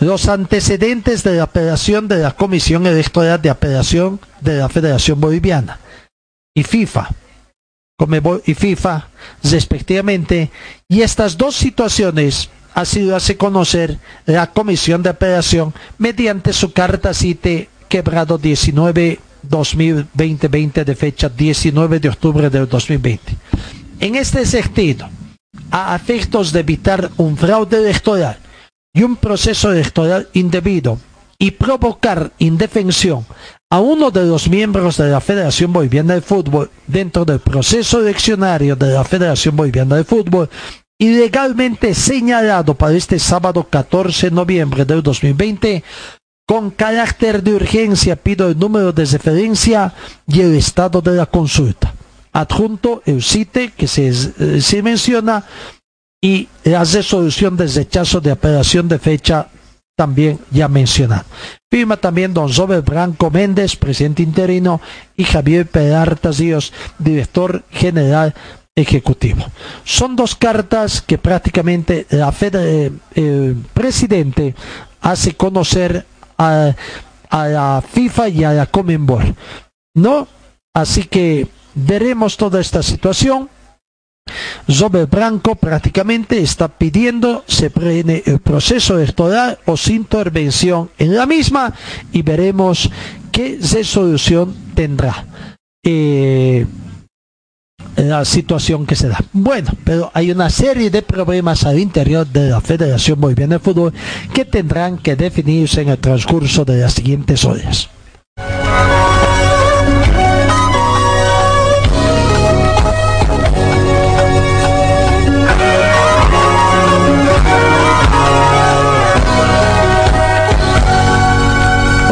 los antecedentes de la apelación de la Comisión Electoral de Apelación de la Federación Boliviana y FIFA, y FIFA respectivamente, y estas dos situaciones ha sido hace conocer la Comisión de Apelación mediante su carta CITE quebrado 19 2020 de fecha 19 de octubre del 2020. En este sentido, a efectos de evitar un fraude electoral y un proceso electoral indebido y provocar indefensión a uno de los miembros de la Federación Boliviana de Fútbol dentro del proceso eleccionario de la Federación Boliviana de Fútbol, ilegalmente señalado para este sábado 14 de noviembre del 2020, con carácter de urgencia pido el número de referencia y el estado de la consulta. Adjunto el CITE que se, eh, menciona y la resolución de rechazo de apelación de fecha también ya mencionado. Firma también don Robert Branco Méndez, presidente interino, y Javier Peralta Díaz, director general ejecutivo. Son dos cartas que prácticamente la Fede, eh, el presidente hace conocer a, la FIFA y a la Comenbol. ¿No? Así que veremos toda esta situación. Robert Branco prácticamente está pidiendo se prene el proceso electoral o sin intervención en la misma y veremos qué resolución tendrá. Eh, la situación que se da. Bueno, pero hay una serie de problemas al interior de la Federación Boliviana de Fútbol que tendrán que definirse en el transcurso de las siguientes horas.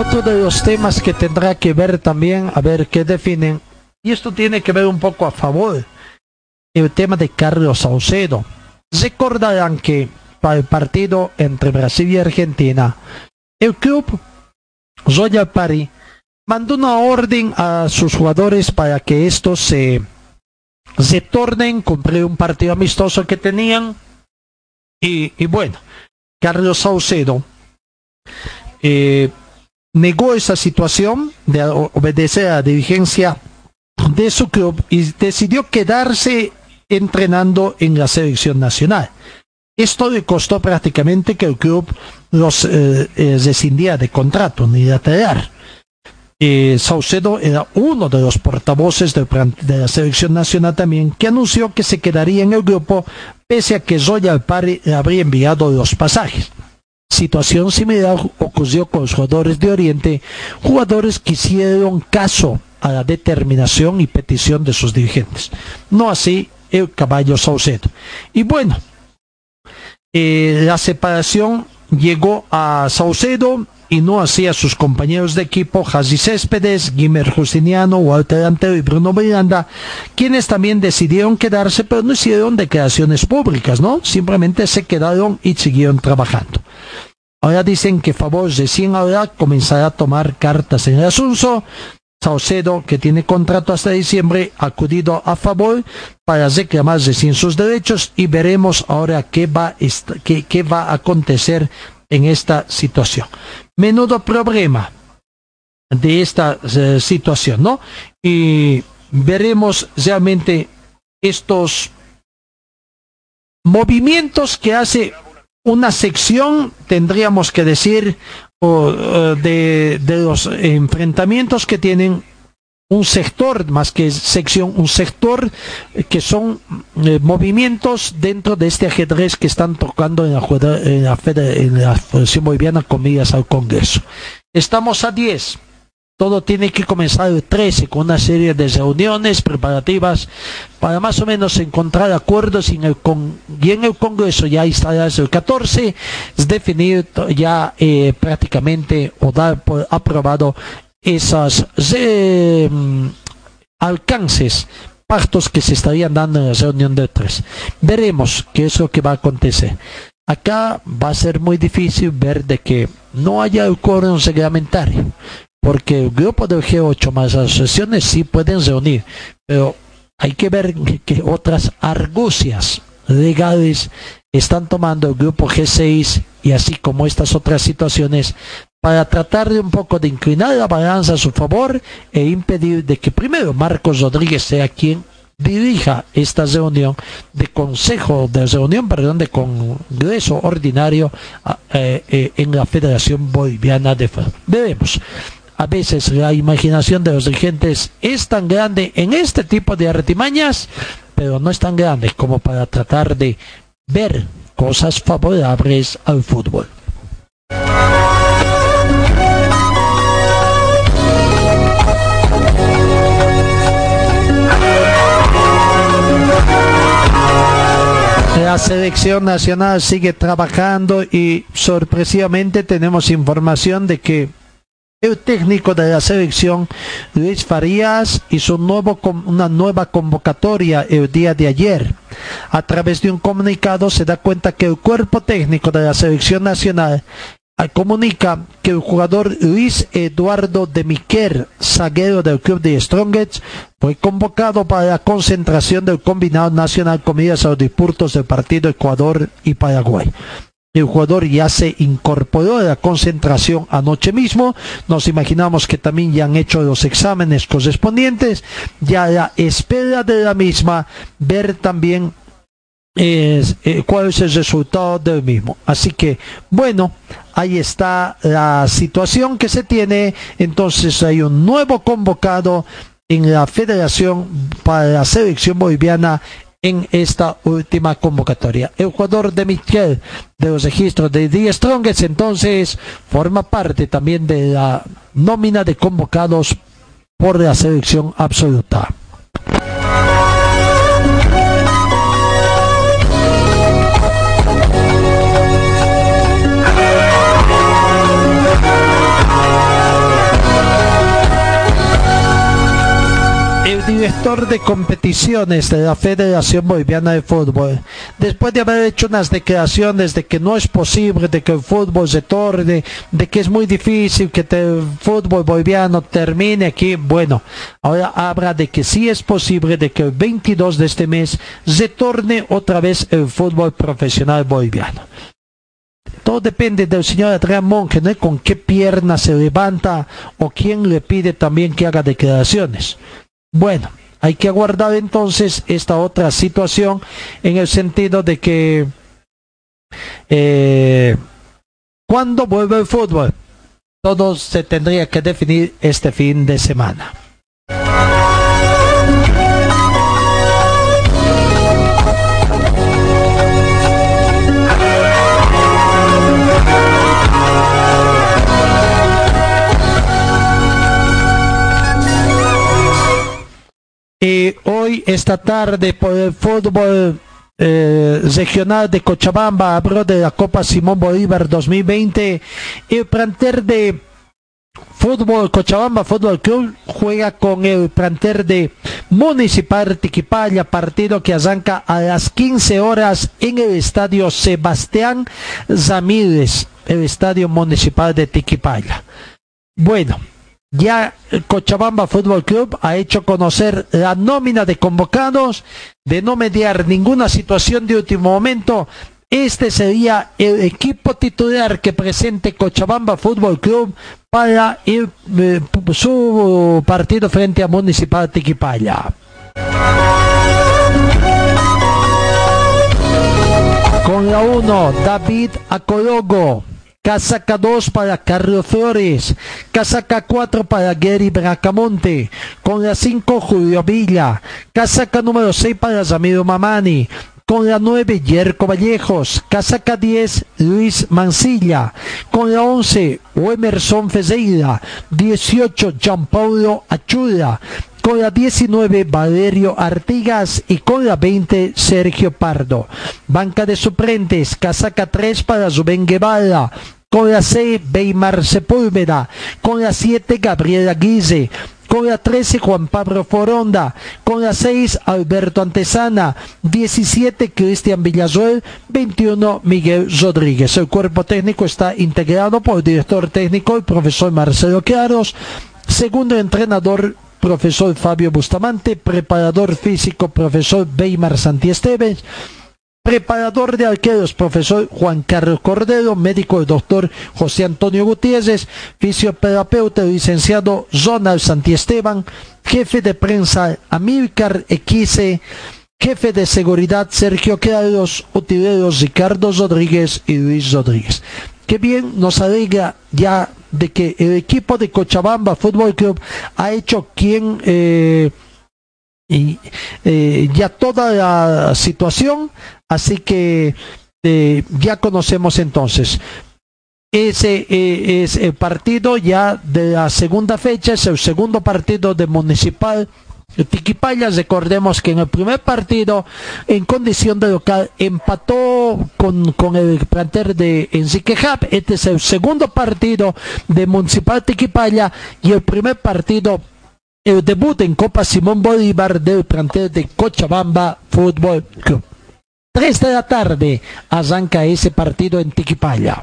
Otro de los temas que tendrá que ver también, a ver qué definen, y esto tiene que ver un poco a favor, el tema de Carlos Saucedo. Recordarán que para el partido entre Brasil y Argentina, el club Royal Party mandó una orden a sus jugadores para que estos se retornen, cumplir un partido amistoso que tenían. Y, y bueno, Carlos Saucedo eh, negó esa situación de obedecer a la dirigencia de su club y decidió quedarse entrenando en la selección nacional. Esto le costó prácticamente que el club los eh, eh, de contrato unilateral. Eh, Saucedo era uno de los portavoces de, de, la selección nacional también, que anunció que se quedaría en el grupo pese a que Royal Party le habría enviado los pasajes. Situación similar ocurrió con los jugadores de Oriente, jugadores que hicieron caso a la determinación y petición de sus dirigentes. No así el caballo Saucedo. Y bueno, eh, la separación llegó a Saucedo y no así a sus compañeros de equipo Jasi Céspedes, Guimer Justiniano, Walter Antero y Bruno Miranda, quienes también decidieron quedarse, pero no hicieron declaraciones públicas, ¿no? Simplemente se quedaron y siguieron trabajando. Ahora dicen que Favor recién ahora comenzará a tomar cartas en el asunto. Saucedo, que tiene contrato hasta diciembre, ha acudido a favor para reclamar recién sus derechos y veremos ahora qué va, qué, qué va a acontecer en esta situación. Menudo problema de esta uh, situación, ¿no? Y veremos realmente estos movimientos que hace una sección, tendríamos que decir, de, de, los enfrentamientos que tienen un sector, más que sección, un sector que son eh, movimientos dentro de este ajedrez que están tocando en la, en la, en la Federación Boliviana comidas al Congreso. Estamos a 10 todo tiene que comenzar el 13 con una serie de reuniones preparativas para más o menos encontrar acuerdos y en el, Congreso ya estará el 14 es definir ya eh, prácticamente o dar por aprobado esos eh, alcances pactos que se estarían dando en la reunión del 3 veremos qué es lo que va a acontecer. Acá va a ser muy difícil ver de que no haya el quórum reglamentario porque el grupo del G8 más asociaciones sí pueden reunir, pero hay que ver que otras argucias legales están tomando el grupo G6 y así como estas otras situaciones para tratar de un poco de inclinar la balanza a su favor e impedir de que primero Marcos Rodríguez sea quien dirija esta reunión de consejo de reunión perdón de congreso ordinario eh, eh, en la Federación Boliviana de Fútbol. Veremos a veces la imaginación de los dirigentes es tan grande en este tipo de artimañas, pero no es tan grande como para tratar de ver cosas favorables al fútbol. La selección nacional sigue trabajando y sorpresivamente tenemos información de que el técnico de la selección, Luis Farías, hizo nuevo, una nueva convocatoria el día de ayer. A través de un comunicado se da cuenta que el cuerpo técnico de la selección nacional comunica que el jugador Luis Eduardo de Miquel, zaguero del club de Strongets, fue convocado para la concentración del combinado nacional con miras a los disputos del partido Ecuador y Paraguay. El jugador ya se incorporó a la concentración anoche mismo. Nos imaginamos que también ya han hecho los exámenes correspondientes. Ya la espera de la misma, ver también es, eh, cuál es el resultado del mismo. Así que, bueno, ahí está la situación que se tiene. Entonces hay un nuevo convocado en la federación para la selección boliviana en esta última convocatoria. El jugador de Miquel de los registros de The Strongest entonces forma parte también de la nómina de convocados por la selección absoluta. Director de competiciones de la Federación Boliviana de Fútbol, después de haber hecho unas declaraciones de que no es posible, de que el fútbol se torne, de que es muy difícil que el fútbol boliviano termine aquí, bueno, ahora habla de que sí es posible, de que el 22 de este mes se torne otra vez el fútbol profesional boliviano. Todo depende del señor Adrián Monge, ¿no? con qué pierna se levanta o quién le pide también que haga declaraciones. Bueno, hay que aguardar entonces esta otra situación en el sentido de que eh, cuando vuelve el fútbol, todo se tendría que definir este fin de semana. Y hoy, esta tarde, por el fútbol eh, regional de Cochabamba, habló de la Copa Simón Bolívar 2020. El planter de Fútbol Cochabamba Fútbol Club juega con el planter de Municipal Tiquipaya, partido que arranca a las 15 horas en el estadio Sebastián Zamírez, el estadio municipal de Tiquipaya. Bueno, ya Cochabamba Fútbol Club ha hecho conocer la nómina de convocados, de no mediar ninguna situación de último momento. Este sería el equipo titular que presente Cochabamba Fútbol Club para eh, su partido frente a Municipal Tiquipaya. Con la 1, David Acologo. Casaca 2 para Carlos Flores. Casaca 4 para Gary Bracamonte. Con la 5 Julio Villa. Casaca número 6 para Ramiro Mamani. Con la 9 Yerko Vallejos. Casaca 10 Luis Mancilla. Con la 11 Emerson Fezeira. 18 Jean Paulo Achura con la 19 Valerio Artigas y con la 20 Sergio Pardo. Banca de suplentes, casaca 3 para Zubén Guevara, con la 6 Beymar Sepúlveda, con la 7 Gabriela Guise, con la 13 Juan Pablo Foronda, con la 6 Alberto Antesana, 17 Cristian Villazuel, 21 Miguel Rodríguez. El cuerpo técnico está integrado por el director técnico, el profesor Marcelo Claros, segundo entrenador profesor Fabio Bustamante, preparador físico, profesor Weimar Santiesteves, preparador de arqueros, profesor Juan Carlos Cordero, médico el doctor José Antonio Gutiérrez, fisioterapeuta licenciado Zonal Santiesteban, jefe de prensa Amílcar Equise, jefe de seguridad Sergio Carlos, utileros Ricardo Rodríguez y Luis Rodríguez. Qué bien nos alegra ya de que el equipo de Cochabamba Fútbol Club ha hecho quien eh, y, eh, ya toda la situación, así que eh, ya conocemos entonces. Ese es el partido ya de la segunda fecha, es el segundo partido de Municipal Tiquipayas, recordemos que en el primer partido, en condición de local, empató con, con el planter de Enrique Hub. Este es el segundo partido de Municipal Tiquipaya y el primer partido, el debut en Copa Simón Bolívar del plantel de Cochabamba Fútbol Club. Tres de la tarde arranca ese partido en Tiquipaya.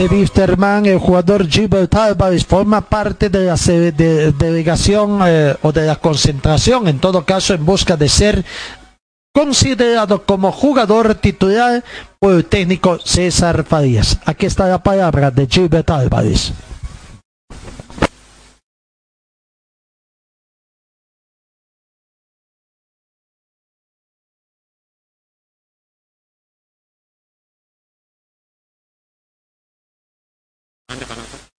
De Wisterman, el jugador Gilbert Álvarez forma parte de la delegación eh, o de la concentración, en todo caso en busca de ser considerado como jugador titular por el técnico César Farías. Aquí está la palabra de Gilbert Álvarez. Está un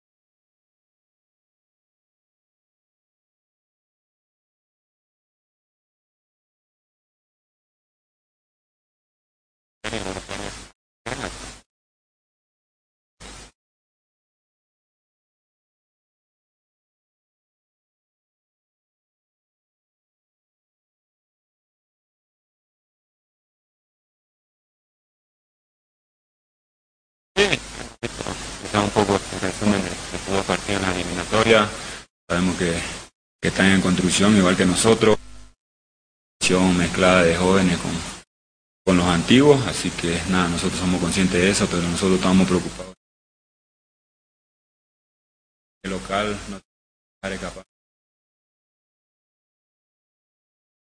están en construcción igual que nosotros. Mezclada de jóvenes con, con los antiguos, así que nada, nosotros somos conscientes de eso, pero nosotros estamos preocupados. El local no es capaz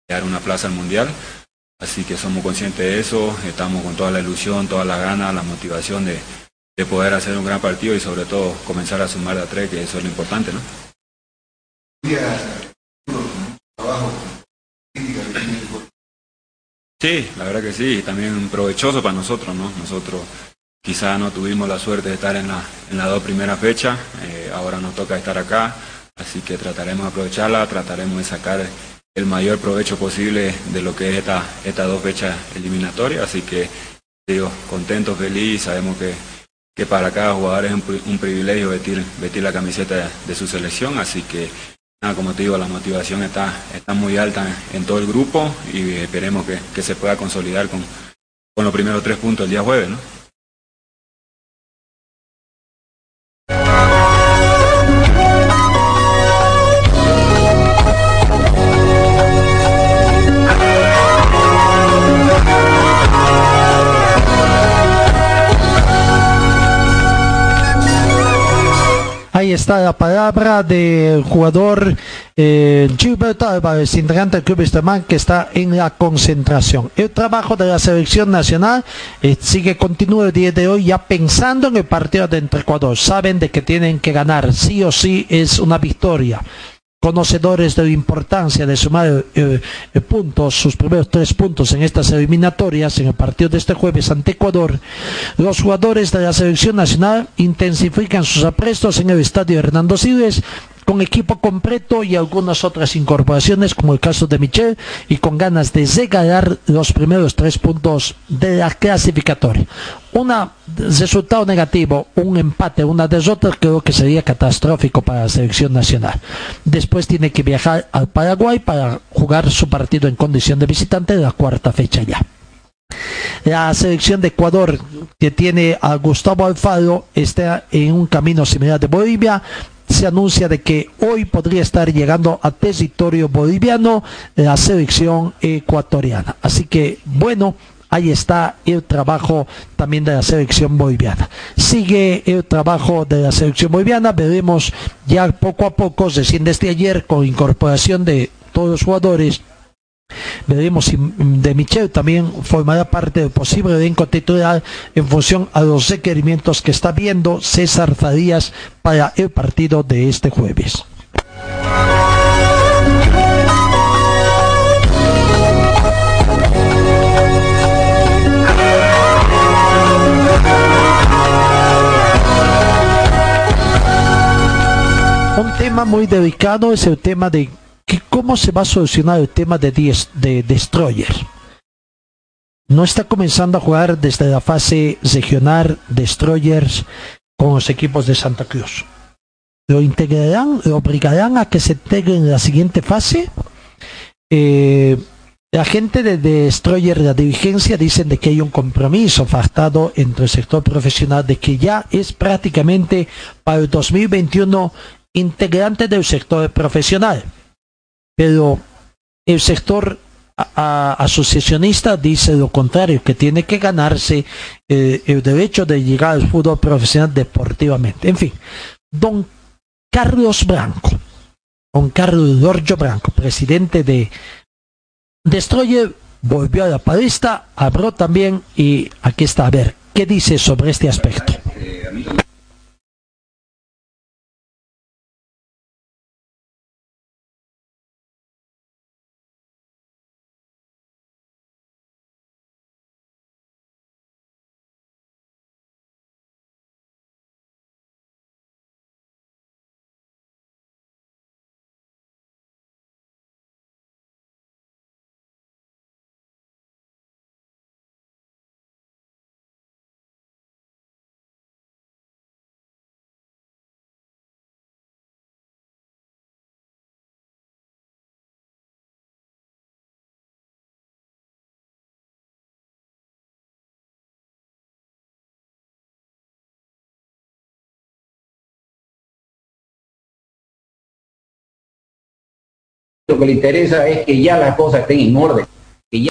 de dar una plaza al mundial, así que somos conscientes de eso, estamos con toda la ilusión, toda la gana, la motivación de, de poder hacer un gran partido y sobre todo comenzar a sumar de a tres, que eso es lo importante, ¿no? Sí, la verdad que sí, también provechoso para nosotros, ¿no? Nosotros quizá no tuvimos la suerte de estar en la, en las dos primeras fechas, eh, ahora nos toca estar acá, así que trataremos de aprovecharla, trataremos de sacar el mayor provecho posible de lo que es esta, estas dos fechas eliminatorias, así que digo, contento, feliz, sabemos que que para cada jugador es un, privilegio vestir, vestir la camiseta de, su selección, así que nada, como te digo, la motivación está, está muy alta en, todo el grupo y esperemos que, que se pueda consolidar con, con los primeros tres puntos el día jueves, ¿no? Está la palabra del jugador eh, Gilberto Álvarez, integrante del Club Esterman, que está en la concentración. El trabajo de la selección nacional eh, sigue, continúa el día de hoy ya pensando en el partido de entre Ecuador. Saben de que tienen que ganar, sí o sí es una victoria conocedores de la importancia de sumar eh, eh, puntos, sus primeros tres puntos en estas eliminatorias, en el partido de este jueves ante Ecuador, los jugadores de la selección nacional intensifican sus aprestos en el estadio Hernando Siles con equipo completo y algunas otras incorporaciones, como el caso de Michel, y con ganas de regalar los primeros tres puntos de la clasificatoria. Un resultado negativo, un empate, una derrota, creo que sería catastrófico para la selección nacional. Después tiene que viajar al Paraguay para jugar su partido en condición de visitante la cuarta fecha ya. La selección de Ecuador, que tiene a Gustavo Alfaro, está en un camino similar de Bolivia, se anuncia de que hoy podría estar llegando a territorio boliviano la selección ecuatoriana. Así que, bueno, ahí está el trabajo también de la selección boliviana. Sigue el trabajo de la selección boliviana, veremos ya poco a poco, recién desde ayer, con incorporación de todos los jugadores Veremos si de Michel también formará parte del posible elenco titular en función a los requerimientos que está viendo César Farías para el partido de este jueves. Un tema muy delicado es el tema de cómo se va a solucionar el tema de, de Destroyer. No está comenzando a jugar desde la fase regional Destroyers con los equipos de Santa Cruz. ¿Lo integrarán, lo obligarán a que se integre en la siguiente fase? Eh, la gente de Destroyer, la dirigencia, dicen de que hay un compromiso faltado entre el sector profesional de que ya es prácticamente para el 2021 integrante del sector profesional pero el sector asociacionista dice lo contrario, que tiene que ganarse eh, el derecho de llegar al fútbol profesional deportivamente. En fin, don Carlos Branco, don Carlos Giorgio Branco, presidente de Destroyer, volvió a la palestra, habló también y aquí está, a ver, ¿qué dice sobre este aspecto? Lo que le interesa es que ya las cosas estén en orden, que ya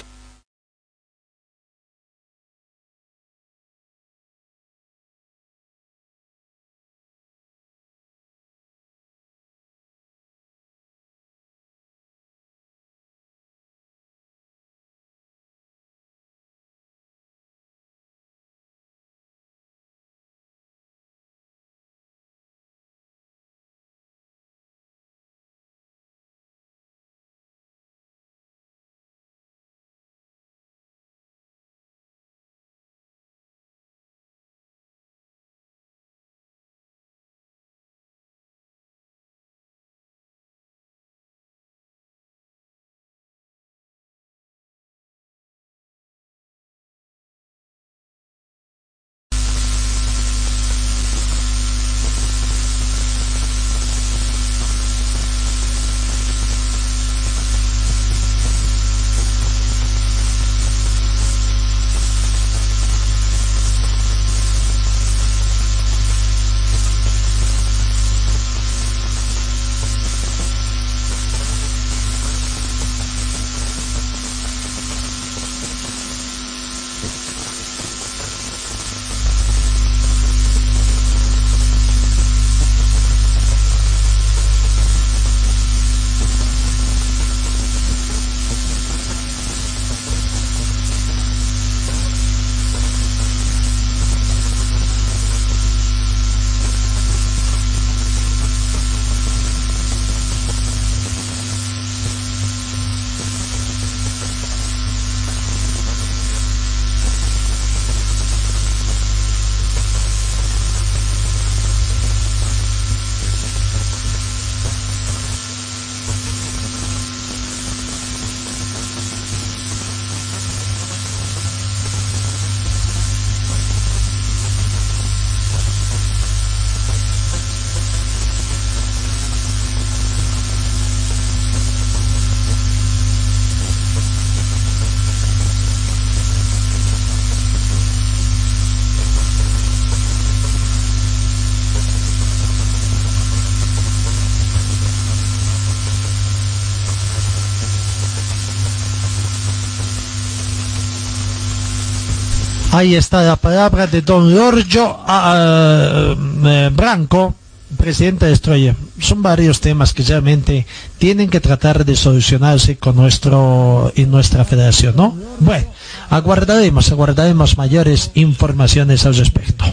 Ahí está la palabra de don Giorgio ah, eh, Branco, presidente de Estroye. Son varios temas que realmente tienen que tratar de solucionarse con nuestro y nuestra federación, ¿no? Bueno, aguardaremos, aguardaremos mayores informaciones al respecto.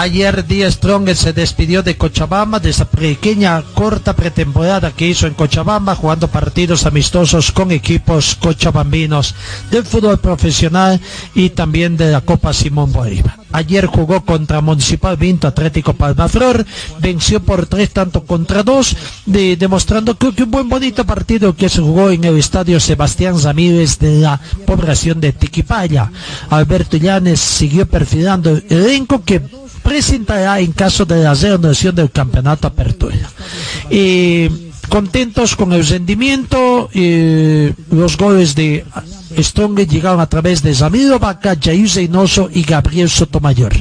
Ayer Díaz Strong se despidió de Cochabamba de esa pequeña corta pretemporada que hizo en Cochabamba jugando partidos amistosos con equipos cochabambinos del fútbol profesional y también de la Copa Simón Bolívar. Ayer jugó contra Municipal Vinto Atlético Palmaflor, venció por tres tanto contra dos, de, demostrando que, que un buen bonito partido que se jugó en el estadio Sebastián Ramírez de la población de Tiquipaya. Alberto Llanes siguió perfilando el elenco que presentará en caso de la reanudación del campeonato apertura. Y contentos con el rendimiento, eh, los goles de Strong llegaron a través de Zamiro Vaca, Jair Zeynoso y Gabriel Sotomayor.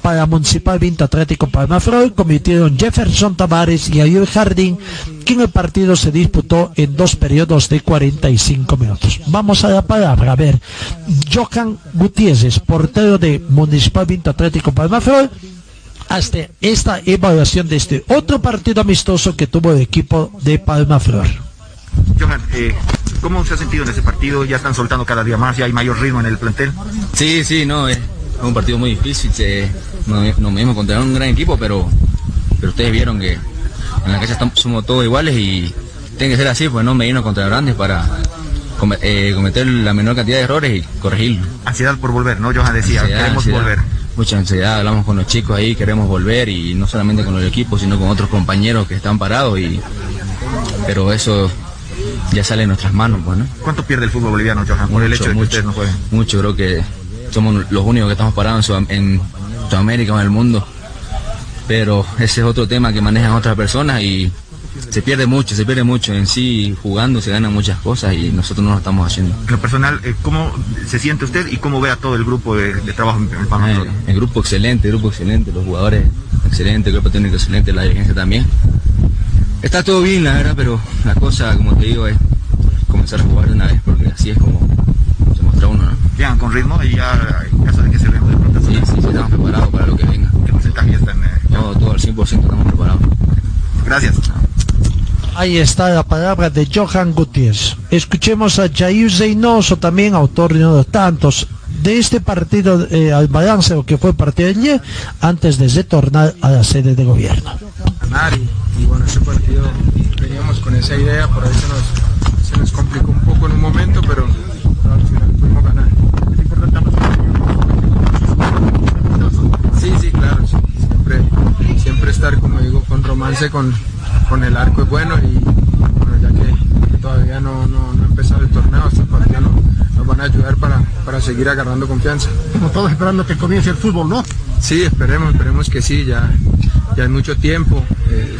Para Municipal Vinto Atlético Palmafroy convirtieron Jefferson Tavares y Ayur Jardín, que en el partido se disputó en dos periodos de 45 minutos. Vamos a la palabra, a ver, Johan Gutiérrez, portero de Municipal Vinto Atlético Palmafroy, hasta esta evaluación de este otro partido amistoso que tuvo el equipo de Palmaflor. Johan, eh, ¿cómo se ha sentido en ese partido? ¿Ya están soltando cada día más? ¿Ya hay mayor ritmo en el plantel? Sí, sí, no, es un partido muy difícil. Se, nos, nos contra un gran equipo, pero, pero ustedes vieron que en la cancha estamos, somos todos iguales y tiene que ser así, pues no medirnos contra grandes para eh, cometer la menor cantidad de errores y corregirlo. Ansiedad por volver, ¿no? Johan decía, Ansiedad, queremos ansiedad, volver. Mucha ansiedad, hablamos con los chicos ahí, queremos volver y no solamente con el equipo, sino con otros compañeros que están parados y pero eso ya sale en nuestras manos, pues, ¿no? ¿Cuánto pierde el fútbol boliviano, Johan, por el Mucho, hecho de que ustedes no jueguen? Mucho, creo que somos los únicos que estamos parados en, Sudam- en Sudamérica o en el mundo. Pero ese es otro tema que manejan otras personas y se pierde mucho, se pierde mucho. En sí, jugando se ganan muchas cosas y nosotros no lo estamos haciendo. En lo personal, eh, ¿cómo se siente usted y cómo ve a todo el grupo de, de trabajo en el Eh, el grupo excelente, el grupo excelente, los jugadores excelentes, el cuerpo técnico excelente, la dirigencia también. Está todo bien, la verdad, pero la cosa, como te digo, es comenzar a jugar de una vez, porque así es como se muestra uno, ¿no? Llegan con ritmo y ya en caso de que se vean de pronto. Sí, sí, sí, estamos preparados para lo que venga. ¿Qué porcentaje ya están? eh? Todo, todo al 100% estamos preparados. Gracias. Ahí está la palabra de Johan Gutiérrez. Escuchemos a Jair Zeynoso, también autor de uno de tantos de este partido, eh, al balance lo que fue el partido de ayer, antes de retornar a la sede de gobierno. Ese partido veníamos con esa idea, por ahí se nos, se nos complicó un poco en un momento, pero, al final pudimos ganar. Sí, sí, claro, sí, siempre, siempre estar, como digo, con romance con, con el arco es bueno y bueno, ya que todavía no, no, no ha empezado el torneo, estos partidos no- nos van a ayudar para, para seguir agarrando confianza. Como todos esperando que comience el fútbol, ¿no? Sí, esperemos, esperemos que sí, ya, ya hay mucho tiempo, eh,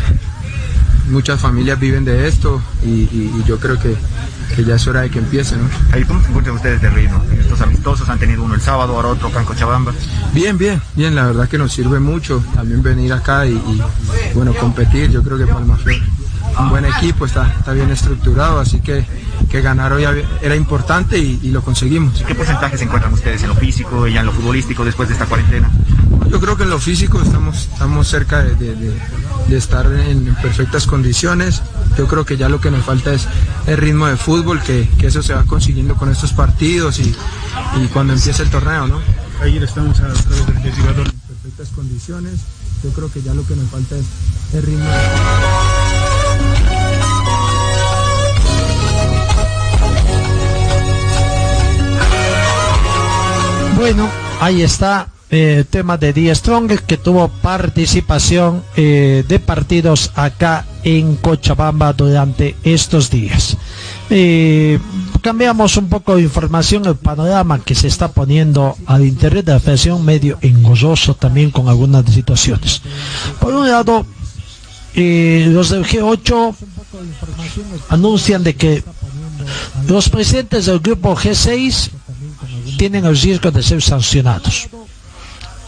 muchas familias viven de esto y, y- y yo creo que, que ya es hora de que empiece, ¿no? ¿Cómo se encuentran ustedes de ritmo? Estos amistosos han tenido uno el sábado, ahora otro acá en Cochabamba. Bien, bien, bien, la verdad que nos sirve mucho también venir acá y, y, bueno, competir, yo creo que Palma Flor un buen equipo, está, está bien estructurado, así que, que ganar hoy era importante y, y lo conseguimos. ¿Qué porcentaje se encuentran ustedes en lo físico y en lo futbolístico después de esta cuarentena? Yo creo que en lo físico estamos, estamos cerca de, de- de- de estar en, perfectas condiciones. Yo creo que ya lo que nos falta es el ritmo de fútbol, que, que eso se va consiguiendo con estos partidos y, y cuando empiece el torneo, ¿no? Ayer estamos a través del. En perfectas condiciones. Yo creo que ya lo que nos falta es el ritmo. Bueno, ahí está eh, tema de Die Strong que tuvo participación eh, de partidos acá en Cochabamba durante estos días. Eh, cambiamos un poco de información, el panorama que se está poniendo al interior de la federación medio engorroso también con algunas situaciones. Por un lado, eh, los del G8 anuncian de que los presidentes del grupo G6 tienen el riesgo de ser sancionados.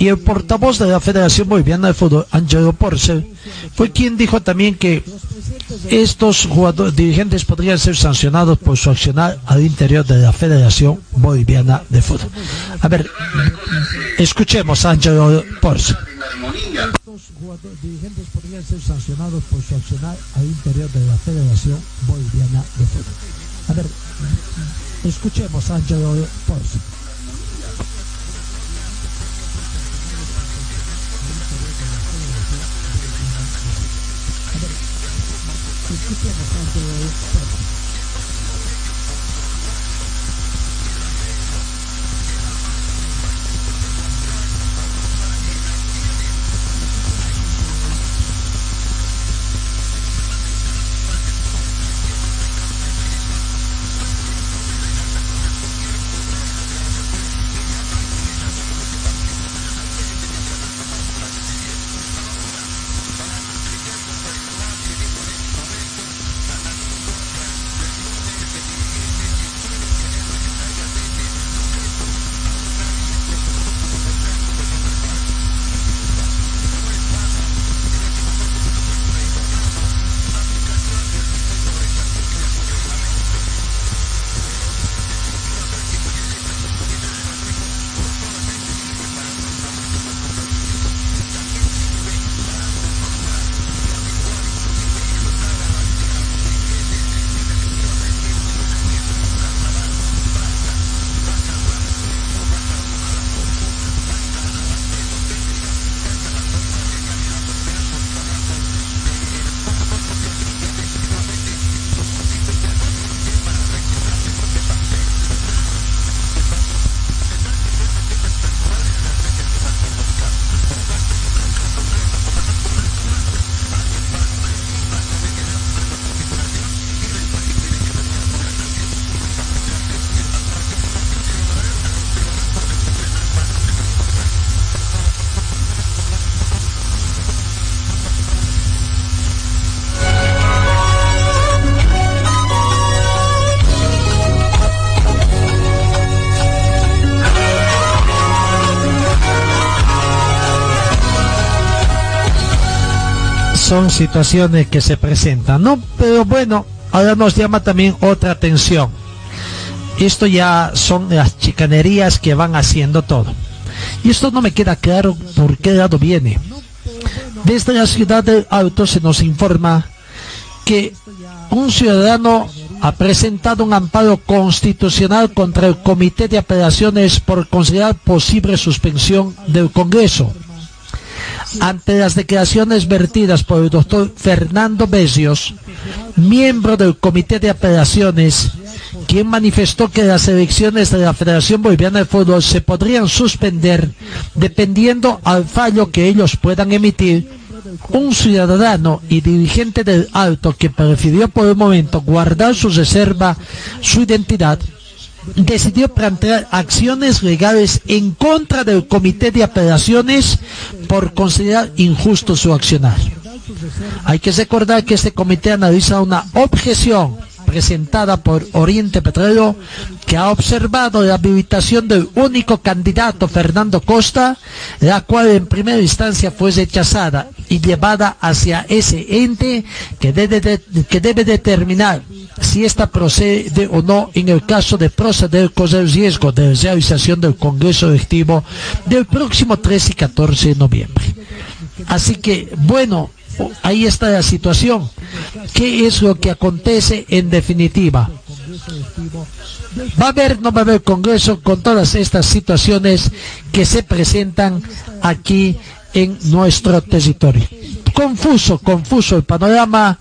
Y el portavoz de la Federación Boliviana de Fútbol, Angelo Porcel, fue quien dijo también que estos jugadores, dirigentes podrían ser sancionados por su accionar al interior de la Federación Boliviana de Fútbol. A ver, escuchemos a Angelo Porcel. Estos dirigentes podrían ser sancionados por su accionar al interior de la Federación Boliviana de Fútbol. A ver, escuchemos a Angelo Porcel. 出现了三十年一 son situaciones que se presentan, ¿no? Pero bueno, ahora nos llama también otra atención. Esto ya son las chicanerías que van haciendo todo. Y esto no me queda claro por qué lado viene. Desde la ciudad del Alto se nos informa que un ciudadano ha presentado un amparo constitucional contra el Comité de Apelaciones por considerar posible suspensión del Congreso. Ante las declaraciones vertidas por el doctor Fernando Besios, miembro del Comité de Apelaciones, quien manifestó que las elecciones de la Federación Boliviana de Fútbol se podrían suspender dependiendo al fallo que ellos puedan emitir, un ciudadano y dirigente del alto que prefirió por el momento guardar su reserva, su identidad, decidió plantear acciones legales en contra del comité de apelaciones por considerar injusto su accionar. Hay que recordar que este comité analiza una objeción presentada por Oriente Petróleo, que ha observado la habilitación del único candidato, Fernando Costa, la cual en primera instancia fue rechazada y llevada hacia ese ente que debe, que debe determinar si esta procede o no en el caso de proceder con el riesgo de realización del Congreso Electivo del próximo 13 y 14 de noviembre. Así que, bueno, ahí está la situación. ¿Qué es lo que acontece en definitiva? ¿Va a haber, no va a haber Congreso con todas estas situaciones que se presentan aquí en nuestro territorio? Confuso, confuso el panorama.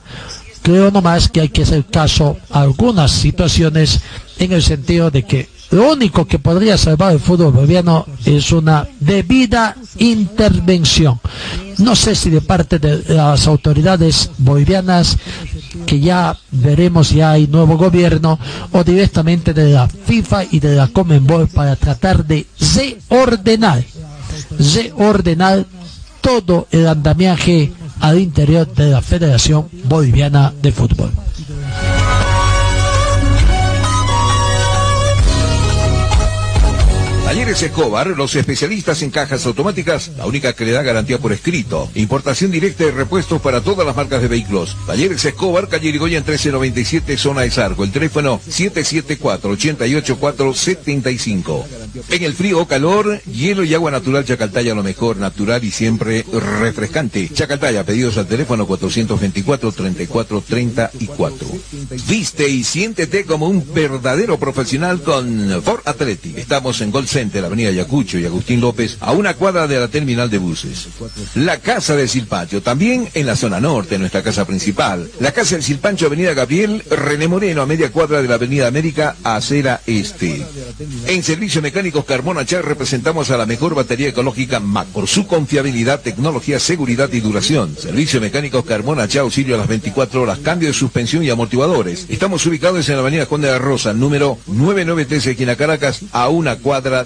Creo nomás que hay que hacer caso a algunas situaciones en el sentido de que lo único que podría salvar el fútbol boliviano es una debida intervención. No sé si de parte de las autoridades bolivianas, que ya veremos ya hay nuevo gobierno, o directamente de la FIFA y de la Comenbol para tratar de reordenar, reordenar todo el andamiaje al interior de la Federación Boliviana de Fútbol. Talleres Escobar, los especialistas en cajas automáticas, la única que le da garantía por escrito. Importación directa de repuestos para todas las marcas de vehículos. Talleres Escobar, calle Irigoyen 1397, zona de Sarco. El teléfono 774-88475. En el frío o calor, hielo y agua natural Chacaltaya, lo mejor, natural y siempre refrescante. Chacaltaya, pedidos al teléfono 424-3434. Viste y siéntete como un verdadero profesional con Ford Athletic. Estamos en Center, Avenida Yacucho y Agustín López, a una cuadra de la terminal de buses. La Casa del Silpancho, también en la zona norte, nuestra casa principal. La Casa del Silpancho, Avenida Gabriel, René Moreno, a media cuadra de la Avenida América, acera este. En Servicio Mecánicos Carmona Char representamos a la mejor batería ecológica MAC por su confiabilidad, tecnología, seguridad y duración. Servicio Mecánicos Carmona Char, auxilio a las 24 horas, cambio de suspensión y amortiguadores. Estamos ubicados en la Avenida Conde de la Rosa, número 993, esquina Caracas, a una cuadra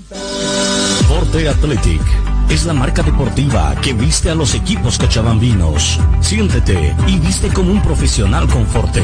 Forte Athletic es la marca deportiva que viste a los equipos cochabambinos. Siéntete y viste como un profesional con Forte.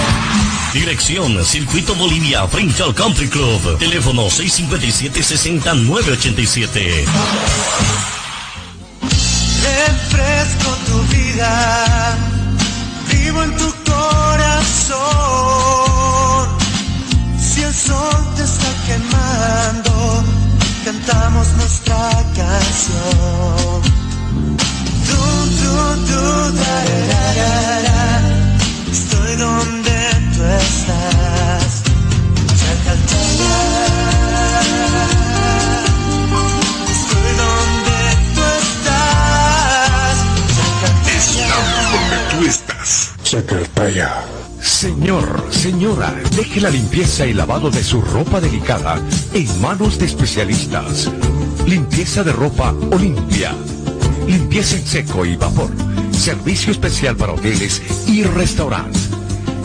Dirección Circuito Bolivia frente al Country Club. Teléfono 657-6987. Refresco tu vida, vivo en tu corazón. Si el sol te está quemando, cantamos nuestra canción. Du, du, du, da, da, da. Estoy donde estás. Estoy donde tú estás. donde tú estás. Chacartaya. Señor, señora, deje la limpieza y lavado de su ropa delicada en manos de especialistas. Limpieza de ropa Olimpia. Limpieza en seco y vapor. Servicio especial para hoteles y restaurantes.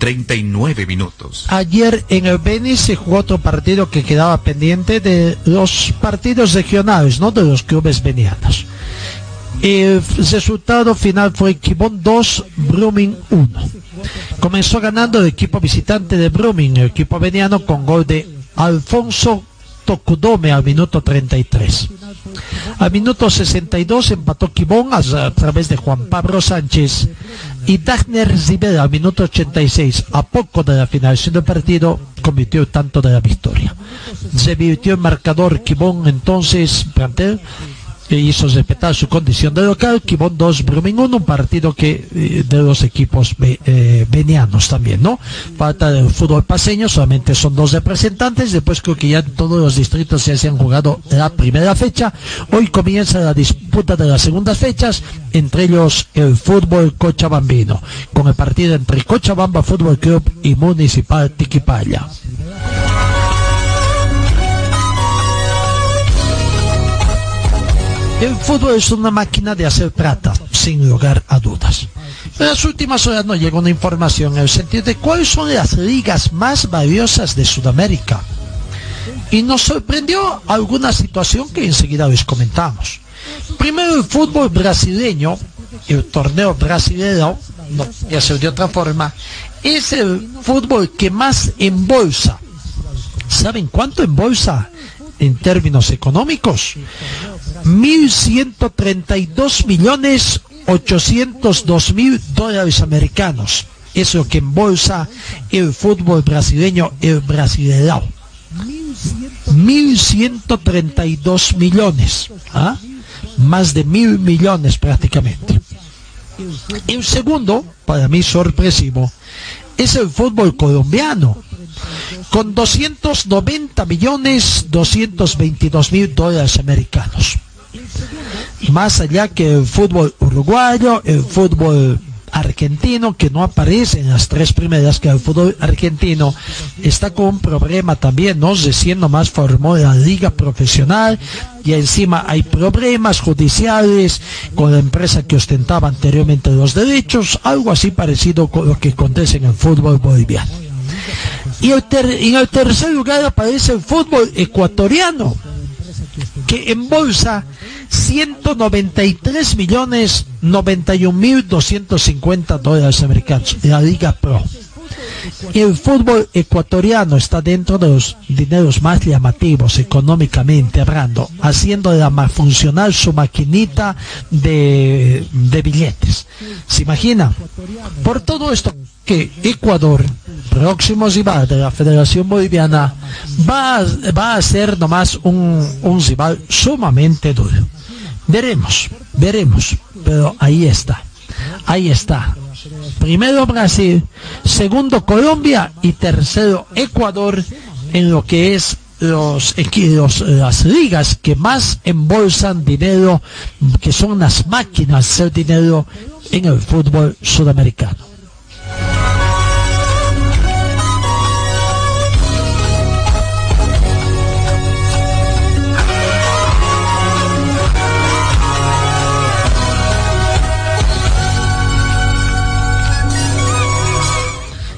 39 minutos. Ayer en el Beni se jugó otro partido que quedaba pendiente de los partidos regionales, no de los clubes venianos. El resultado final fue Quibón 2, Brumming 1. Comenzó ganando el equipo visitante de Brumming, el equipo veniano, con gol de Alfonso Tokudome al minuto 33. Al minuto 62 empató Quibón a, través de Juan Pablo Sánchez y Dagner Rivera al minuto 86, a poco de la finalización del partido, convirtió tanto de la victoria. Se virtió el marcador Quibón entonces, plantel, e hizo respetar su condición de local, Quibón 2, Brumming 1, un partido que eh, de los equipos ve- eh, venianos también, ¿no? Falta del fútbol paseño, solamente son dos representantes, después creo que ya todos los distritos ya se han jugado la primera fecha, hoy comienza la disputa de las segundas fechas, entre ellos el fútbol cochabambino, con el partido entre Cochabamba Fútbol Club y Municipal Tiquipaya. El fútbol es una máquina de hacer plata, sin lugar a dudas. En las últimas horas nos llegó una información en el sentido de cuáles son las ligas más valiosas de Sudamérica. Y nos sorprendió alguna situación que enseguida les comentamos. Primero el fútbol brasileño, el torneo brasileño, no ya ser de otra forma, es el fútbol que más embolsa. ¿Saben cuánto embolsa en términos económicos? 1.132 millones 802 mil dólares americanos. Es lo que embolsa el fútbol brasileño, el brasileño. 1.132 millones. ¿ah? Más de mil millones prácticamente. El segundo, para mí sorpresivo, es el fútbol colombiano con 290 millones 222 mil dólares americanos. Más allá que el fútbol uruguayo, el fútbol argentino, que no aparece en las tres primeras, que el fútbol argentino está con un problema también, ¿no? Recién nomás formó la liga profesional y encima hay problemas judiciales con la empresa que ostentaba anteriormente los derechos, algo así parecido con lo que acontece en el fútbol boliviano. Y el en el tercer lugar aparece el fútbol ecuatoriano, que embolsa 193 millones 91 mil 250 dólares americanos, la Liga Pro. El fútbol ecuatoriano está dentro de los dineros más llamativos económicamente hablando, haciendo la más funcional su maquinita de, billetes. ¿Se imagina? Por todo esto que Ecuador, próximo rival de la Federación Boliviana, va a, va a ser nomás un, un rival sumamente duro. Veremos, veremos, pero ahí está, ahí está. Primero Brasil, segundo Colombia y tercero Ecuador en lo que es los, las ligas que más embolsan dinero, que son las máquinas de hacer dinero en el fútbol sudamericano.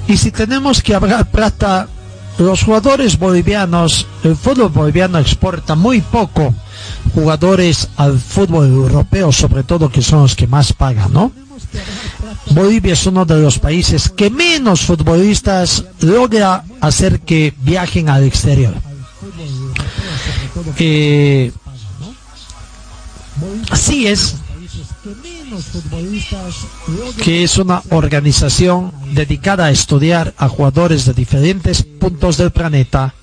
Y si tenemos que hablar plata, los jugadores bolivianos, el fútbol boliviano exporta muy poco jugadores al fútbol europeo, sobre todo que son los que más pagan, ¿no? Bolivia es uno de los países que menos futbolistas logra hacer que viajen al exterior. Eh, así es que es una organización dedicada a estudiar a jugadores de diferentes puntos del planeta,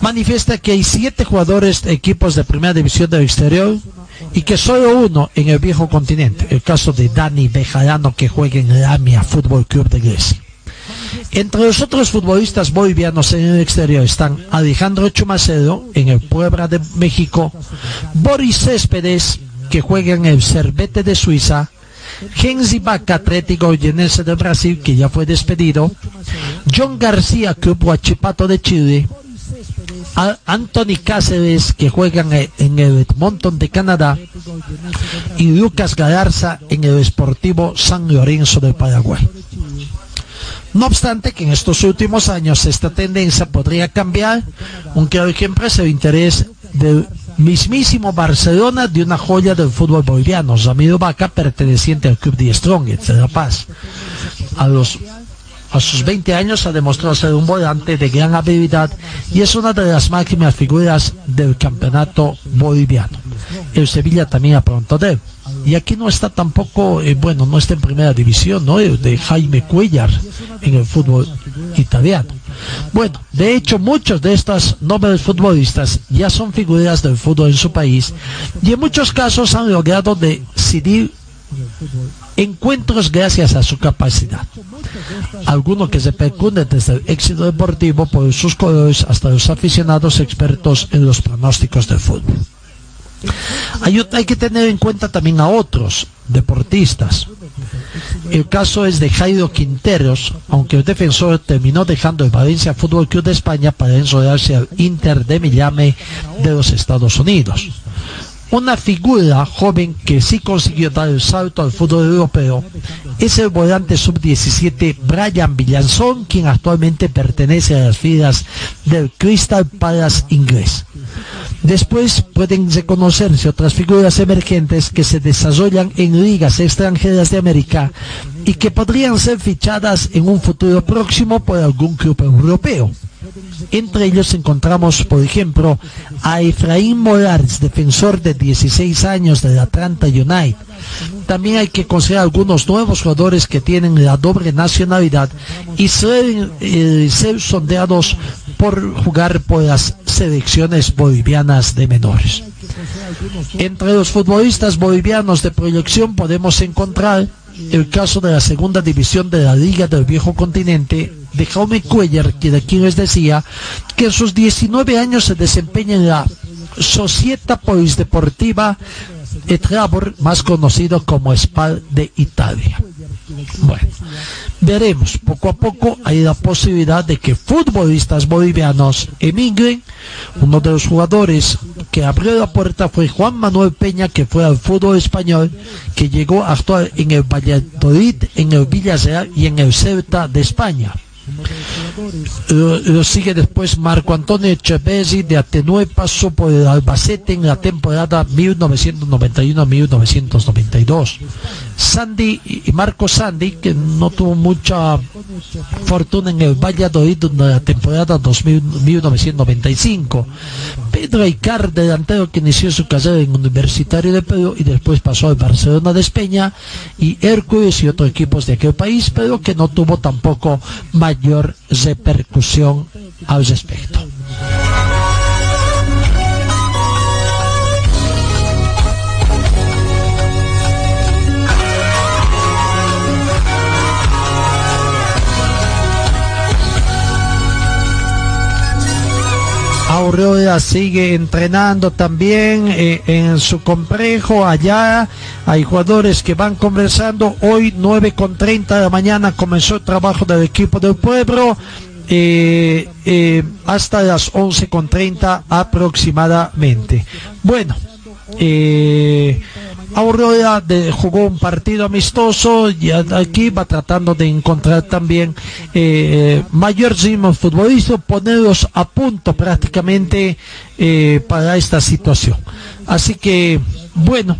manifiesta que hay siete jugadores de equipos de primera división del exterior y que solo uno en el viejo continente, el caso de Dani Bejarano que juega en el AMIA Fútbol Club de Grecia. Entre los otros futbolistas bolivianos en el exterior están Alejandro Chumacedo en el Puebla de México, Boris Céspedes que juega en el Cervete de Suiza, Genzi Vaca Atlético Goyanense de Brasil que ya fue despedido, John García Club Huachipato de Chile, Anthony Cáceres que juega en el, Edmonton de Canadá y Lucas Galarza en el Sportivo San Lorenzo del Paraguay. No obstante que en estos últimos años esta tendencia podría cambiar, un claro ejemplo es el interés del mismísimo Barcelona de una joya del fútbol boliviano, Ramiro Vaca, perteneciente al club de Strongest de La Paz. A sus 20 años ha demostrado ser un volante de gran habilidad y es una de las máximas figuras del campeonato boliviano. El Sevilla también ha pronto de él. Y aquí no está tampoco, eh, bueno, no está en primera división, ¿no? El de Jaime Cuellar en el fútbol italiano. Bueno, de hecho muchos de estos nobles futbolistas ya son figuras del fútbol en su país y en muchos casos han logrado decidir encuentros gracias a su capacidad. Algunos que se percunden desde el éxito deportivo por sus colores hasta los aficionados expertos en los pronósticos del fútbol. Hay, que tener en cuenta también a otros deportistas. El caso es de Jairo Quinteros, aunque el defensor terminó dejando el Valencia Fútbol Club de España para enrolarse al Inter de Miami de los Estados Unidos. Una figura joven que sí consiguió dar el salto al fútbol europeo es el volante sub-17 Brian Villanzón, quien actualmente pertenece a las filas del Crystal Palace inglés. Después pueden reconocerse otras figuras emergentes que se desarrollan en ligas extranjeras de América y que podrían ser fichadas en un futuro próximo por algún club europeo. Entre ellos encontramos, por ejemplo, a Efraín Morales, defensor de 16 años del Atlanta United. También hay que considerar algunos nuevos jugadores que tienen la doble nacionalidad y suelen eh, ser sondeados por jugar por las selecciones bolivianas de menores. Entre los futbolistas bolivianos de proyección podemos encontrar el caso de la segunda división de la Liga del Viejo Continente de Jaume Cuellar, que de quien les decía que en sus 19 años se desempeña en la Società Polideportiva Etrabor, más conocido como Spal de Italia. Bueno, veremos, poco a poco hay la posibilidad de que futbolistas bolivianos emigren. Uno de los jugadores que abrió la puerta fue Juan Manuel Peña, que fue al fútbol español, que llegó a actuar en el Valladolid, en el Villarreal y en el Celta de España. Lo, sigue después Marco Antonio Echeverri de Atenue pasó por el Albacete en la temporada 1991-1992. Sandy y Marco Sandy, que no tuvo mucha fortuna en el Valladolid durante la temporada 2000 1995. Pedro Icar, delantero que inició su carrera en Universitario de Perú y después pasó al Barcelona de Espeña y Hércules y otros equipos de aquel país, pero que no tuvo tampoco mayor repercusión al respecto. Aurora sigue entrenando también eh, en su complejo allá. Hay jugadores que van conversando. Hoy 9 con 30 de la mañana comenzó el trabajo del equipo del pueblo. eh, eh, hasta las 11 con 30 aproximadamente. Bueno, Aurora de- jugó un partido amistoso y aquí va tratando de encontrar también eh, mayor ritmo futbolístico, ponerlos a punto prácticamente eh, para esta situación. Así que, bueno,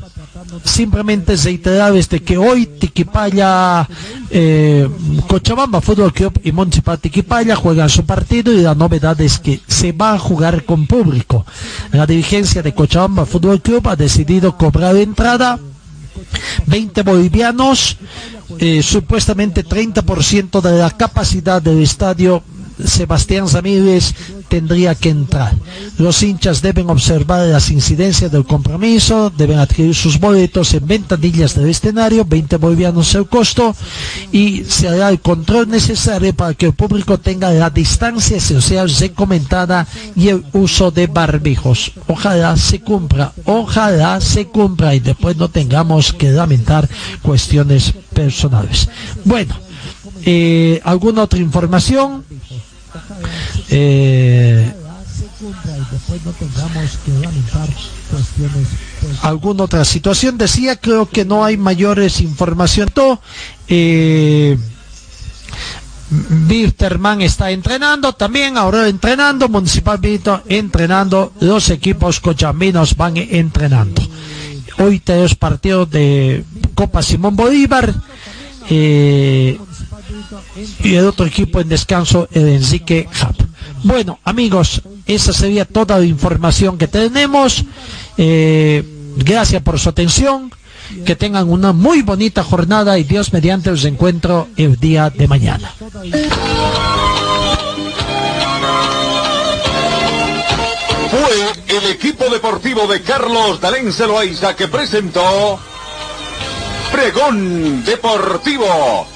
simplemente reiterarles de que hoy Tiquipaya, eh, Cochabamba Fútbol Club y Municipal Tiquipaya juegan su partido y la novedad es que se va a jugar con público. La dirigencia de Cochabamba Fútbol Club ha decidido cobrar entrada 20 bolivianos, eh, supuestamente 30% de la capacidad del estadio Sebastián Ramírez tendría que entrar. Los hinchas deben observar las incidencias del compromiso, deben adquirir sus boletos en ventanillas del escenario, 20 bolivianos el costo, y se hará el control necesario para que el público tenga la distancia social recomendada y el uso de barbijos. Ojalá se cumpla, ojalá se cumpla y después no tengamos que lamentar cuestiones personales. Bueno, eh, ¿alguna otra información? Eh, alguna otra situación decía creo que no hay mayores información. Eh, está entrenando también ahora entrenando Municipal Vito entrenando los equipos cochambinos van entrenando. Hoy tenemos partido de Copa Simón Bolívar eh, y el otro equipo en descanso el Enrique Hub. Bueno, amigos, esa sería toda la información que tenemos. Eh, gracias por su atención. Que tengan una muy bonita jornada y Dios mediante os encuentro el día de mañana. Fue el equipo deportivo de Carlos Dalén Celoaiza que presentó Pregón Deportivo